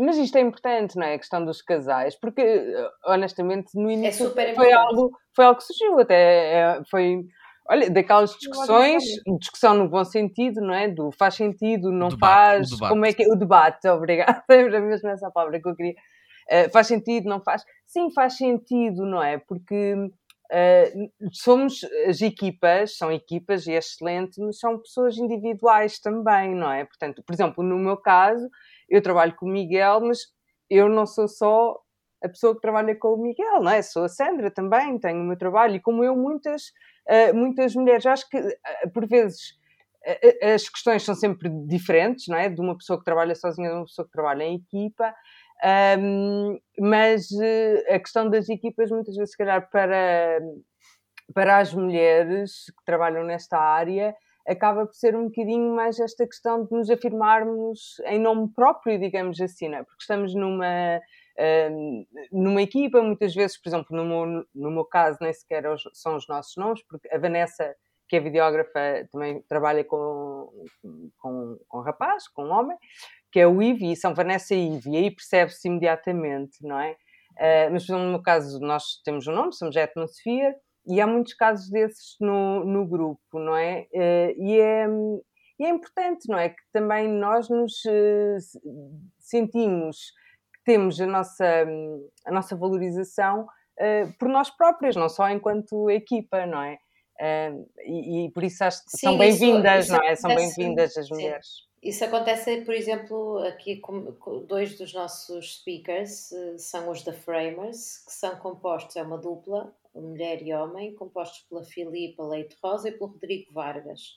mas isto é importante, não é? A questão dos casais, porque eh, honestamente no início super foi, algo, foi algo que surgiu, até é, foi. Olha, daquelas discussões, discussão no bom sentido, não é? Do faz sentido, não debate, faz, como é que é? O debate, obrigada, era mesmo essa palavra que eu queria. Uh, faz sentido, não faz? Sim, faz sentido, não é? Porque uh, somos as equipas, são equipas e é excelente, mas são pessoas individuais também, não é? Portanto, por exemplo, no meu caso, eu trabalho com o Miguel, mas eu não sou só a pessoa que trabalha com o Miguel, não é? Sou a Sandra também, tenho o meu trabalho, e como eu, muitas, uh, muitas mulheres. Acho que, por vezes, as questões são sempre diferentes, não é? De uma pessoa que trabalha sozinha de uma pessoa que trabalha em equipa. Um, mas uh, a questão das equipas, muitas vezes, se calhar, para, para as mulheres que trabalham nesta área, acaba por ser um bocadinho mais esta questão de nos afirmarmos em nome próprio, digamos assim, não é? Porque estamos numa, um, numa equipa, muitas vezes, por exemplo, no meu, no meu caso, nem sequer são os nossos nomes, porque a Vanessa, que é videógrafa, também trabalha com, com, com um rapaz, com um homem, que é o Ivi, e são Vanessa e Ivi, e aí percebe-se imediatamente, não é? Uh, mas, por exemplo, no caso, nós temos um nome, somos Atmosphere, e há muitos casos desses no, no grupo, não é? Uh, e, é e é importante, não é? Que também nós nos uh, sentimos que temos a nossa, a nossa valorização por nós próprias, não só enquanto equipa, não é? E, e, por isso acho que Sim, são bem-vindas, não é? São bem-vindas as sim. Isso acontece, por exemplo, aqui com, dois dos nossos speakers eh, são os da Framers, que são compostos, é uma dupla, mulher e homem, compostos pela Filipa Leite Rosa e pelo Rodrigo Vargas.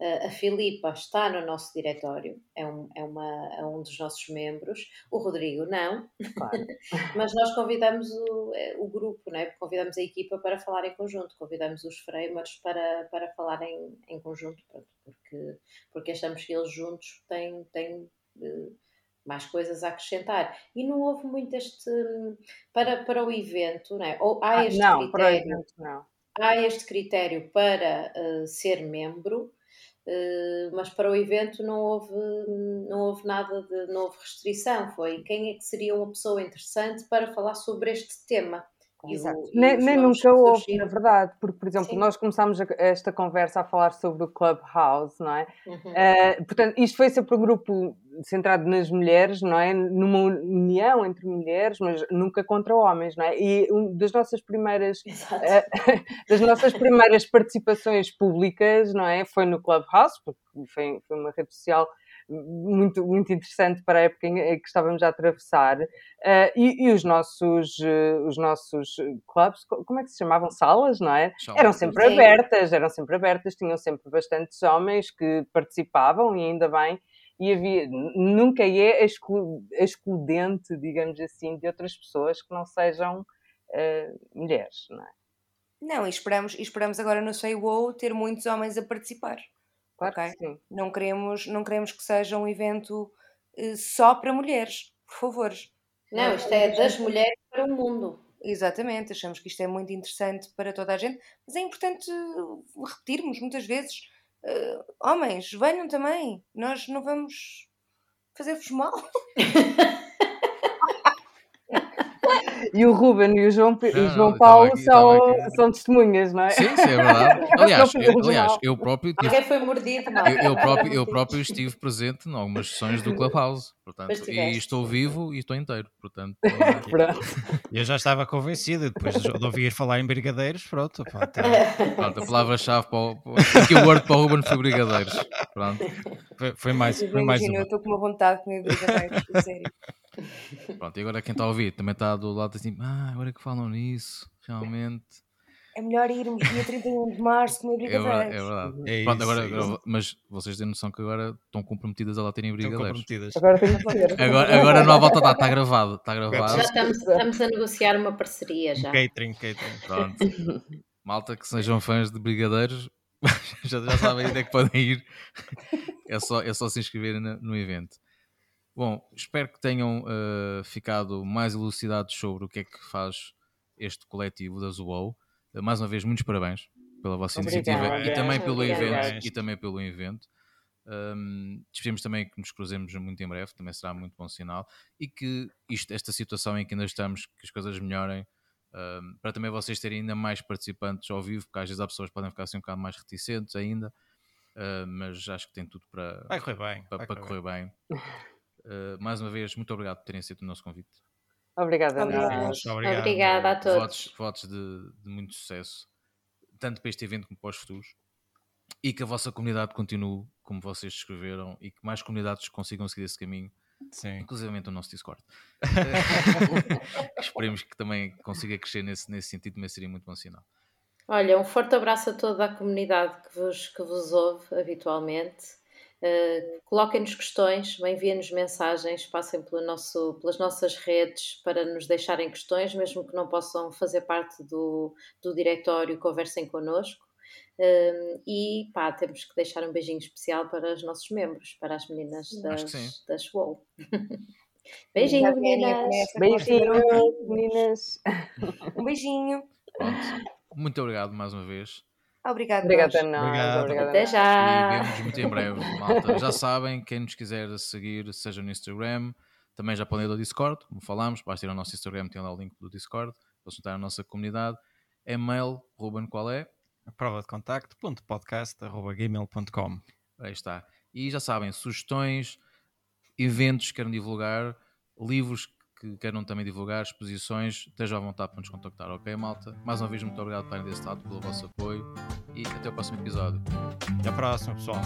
Eh, a Filipa está no nosso diretório, é um, é, uma, é um dos nossos membros, o Rodrigo não, Claro. mas nós convidamos o, eh, o grupo, né? convidamos a equipa para falar em conjunto, convidamos os framers para, para falar em, em conjunto, pronto, porque, porque achamos que eles juntos têm, têm eh, mais coisas a acrescentar. E não houve muito este. Para, para o evento, né? ou há Ah, este não, para o critério evento, não. há este critério para eh, ser membro, mas para o evento não houve, não houve nada de, houve restrição. Foi quem é que seria uma pessoa interessante para falar sobre este tema. Exato. o, Nem, nem nunca houve, na verdade, porque, por exemplo, Sim. nós começámos esta conversa a falar sobre o Clubhouse, não é? Uhum. Eh, portanto, isto foi sempre um grupo centrado nas mulheres, não é? Numa união entre mulheres, mas nunca contra homens, não é? E um das nossas primeiras eh, das nossas primeiras participações públicas, não é? Foi no Clubhouse, porque foi, foi uma rede social muito, muito interessante para a época em que estávamos a atravessar. Eh, e, e os nossos, eh, os nossos clubs, co- como é que se chamavam? Salas, não é? Tchau. Eram sempre abertas, eram sempre abertas, tinham sempre bastantes homens que participavam e ainda bem. E havia, nunca é exclu- excludente, digamos assim, de outras pessoas que não sejam eh, mulheres, não é? Não, e esperamos, e esperamos agora no Say Wow ter muitos homens a participar. Claro Ok. que sim. Não queremos, não queremos que seja um evento eh, só para mulheres, por favor. Não, isto é das mulheres para o mundo. Exatamente, achamos que isto é muito interessante para toda a gente, mas é importante eh, repetirmos muitas vezes: eh, homens, venham também, nós não vamos fazer-vos mal. E o Ruben e o João, e Não, João não, Paulo aqui- são, são testemunhas, não é? Sim, sim, é verdade. Aliás, eu, aliás, eu próprio tive Alguém foi mordido, não? Eu, eu próprio, eu próprio estive presente em algumas sessões do Clubhouse, portanto, e estou vivo e estou inteiro, portanto. Eu já estava convencido, depois de ouvir falar em brigadeiros, pronto. pá, tá. pronto, a palavra-chave para o, o keyword para o Ruben foi brigadeiros. Pronto, Foi, foi mais, Eu foi mais imagino, eu estou com uma vontade de comer brigadeiros, sério. Pronto, e agora quem está a ouvir também está do lado assim, ah, agora que falam nisso, realmente, É melhor irmos dia 31 de março comer é verdade. É brigadeiros. verdade. É Pronto, isso, agora, é mas vocês têm noção que agora estão comprometidas a lá terem Estão brigadeiros. comprometidas. Agora que ser. Agora, agora não há volta a dar, está gravado, está gravado. Já estamos, estamos a negociar uma parceria já. Catering, catering. Pronto. Malta que sejam fãs de brigadeiros, já, já sabem onde é que podem ir. É só, é só se inscreverem no, no evento. Bom, espero que tenham eh, ficado mais elucidados sobre o que é que faz este coletivo da Zuou. Eh, mais uma vez, muitos parabéns pela vossa Obrigada. iniciativa e também pelo Obrigada. evento. E também pelo evento. Um, esperemos também que nos cruzemos muito em breve, também será muito bom sinal. E que isto, esta situação em que ainda estamos, que as coisas melhorem, um, para também vocês terem ainda mais participantes ao vivo, porque às vezes há pessoas podem ficar assim um bocado mais reticentes ainda, uh, mas acho que tem tudo para, Vai correr bem. para, vai para correr correr bem. Uh, mais uma vez, muito obrigado por terem aceito o nosso convite. Obrigada. Obrigado. Obrigada a todos. Votos, votos de, de muito sucesso, tanto para este evento como para os futuros. E que a vossa comunidade continue como vocês descreveram e que mais comunidades consigam seguir esse caminho Sim. inclusive o nosso Discord. Esperemos que também consiga crescer nesse, nesse sentido, também seria muito bom sinal. Olha, um forte abraço a toda a comunidade que vos, que vos ouve habitualmente. Uh, Coloquem-nos questões, enviem-nos mensagens, passem pelo nosso, pelas nossas redes para nos deixarem questões, mesmo que não possam fazer parte do, do diretório, conversem connosco. Um, e pá, temos que deixar um beijinho especial para os nossos membros, para as meninas das, das SWOL. beijinho, meninas! Beijinho, meninas. Um beijinho. Muito obrigado mais uma vez Obrigada. Obrigada a nós. Obrigado. Obrigada a Até nós. e já! vemos muito em breve, malta. Já sabem, quem nos quiser seguir, seja no Instagram, também já podem ir ao Discord, como falámos, basta ir ao nosso Instagram, tem lá o link do Discord, para juntar à nossa comunidade. E-mail, Ruben, qual é? Prova de contacto, ponto podcast, arroba gmail.com. Aí está. E já sabem, sugestões, eventos que queiram divulgar, livros que queiram também divulgar, exposições, estejam à vontade para nos contactar, ok, malta? Mais uma vez, muito obrigado por estarem desse lado, pelo vosso apoio e até o próximo episódio. Até a próxima, pessoal.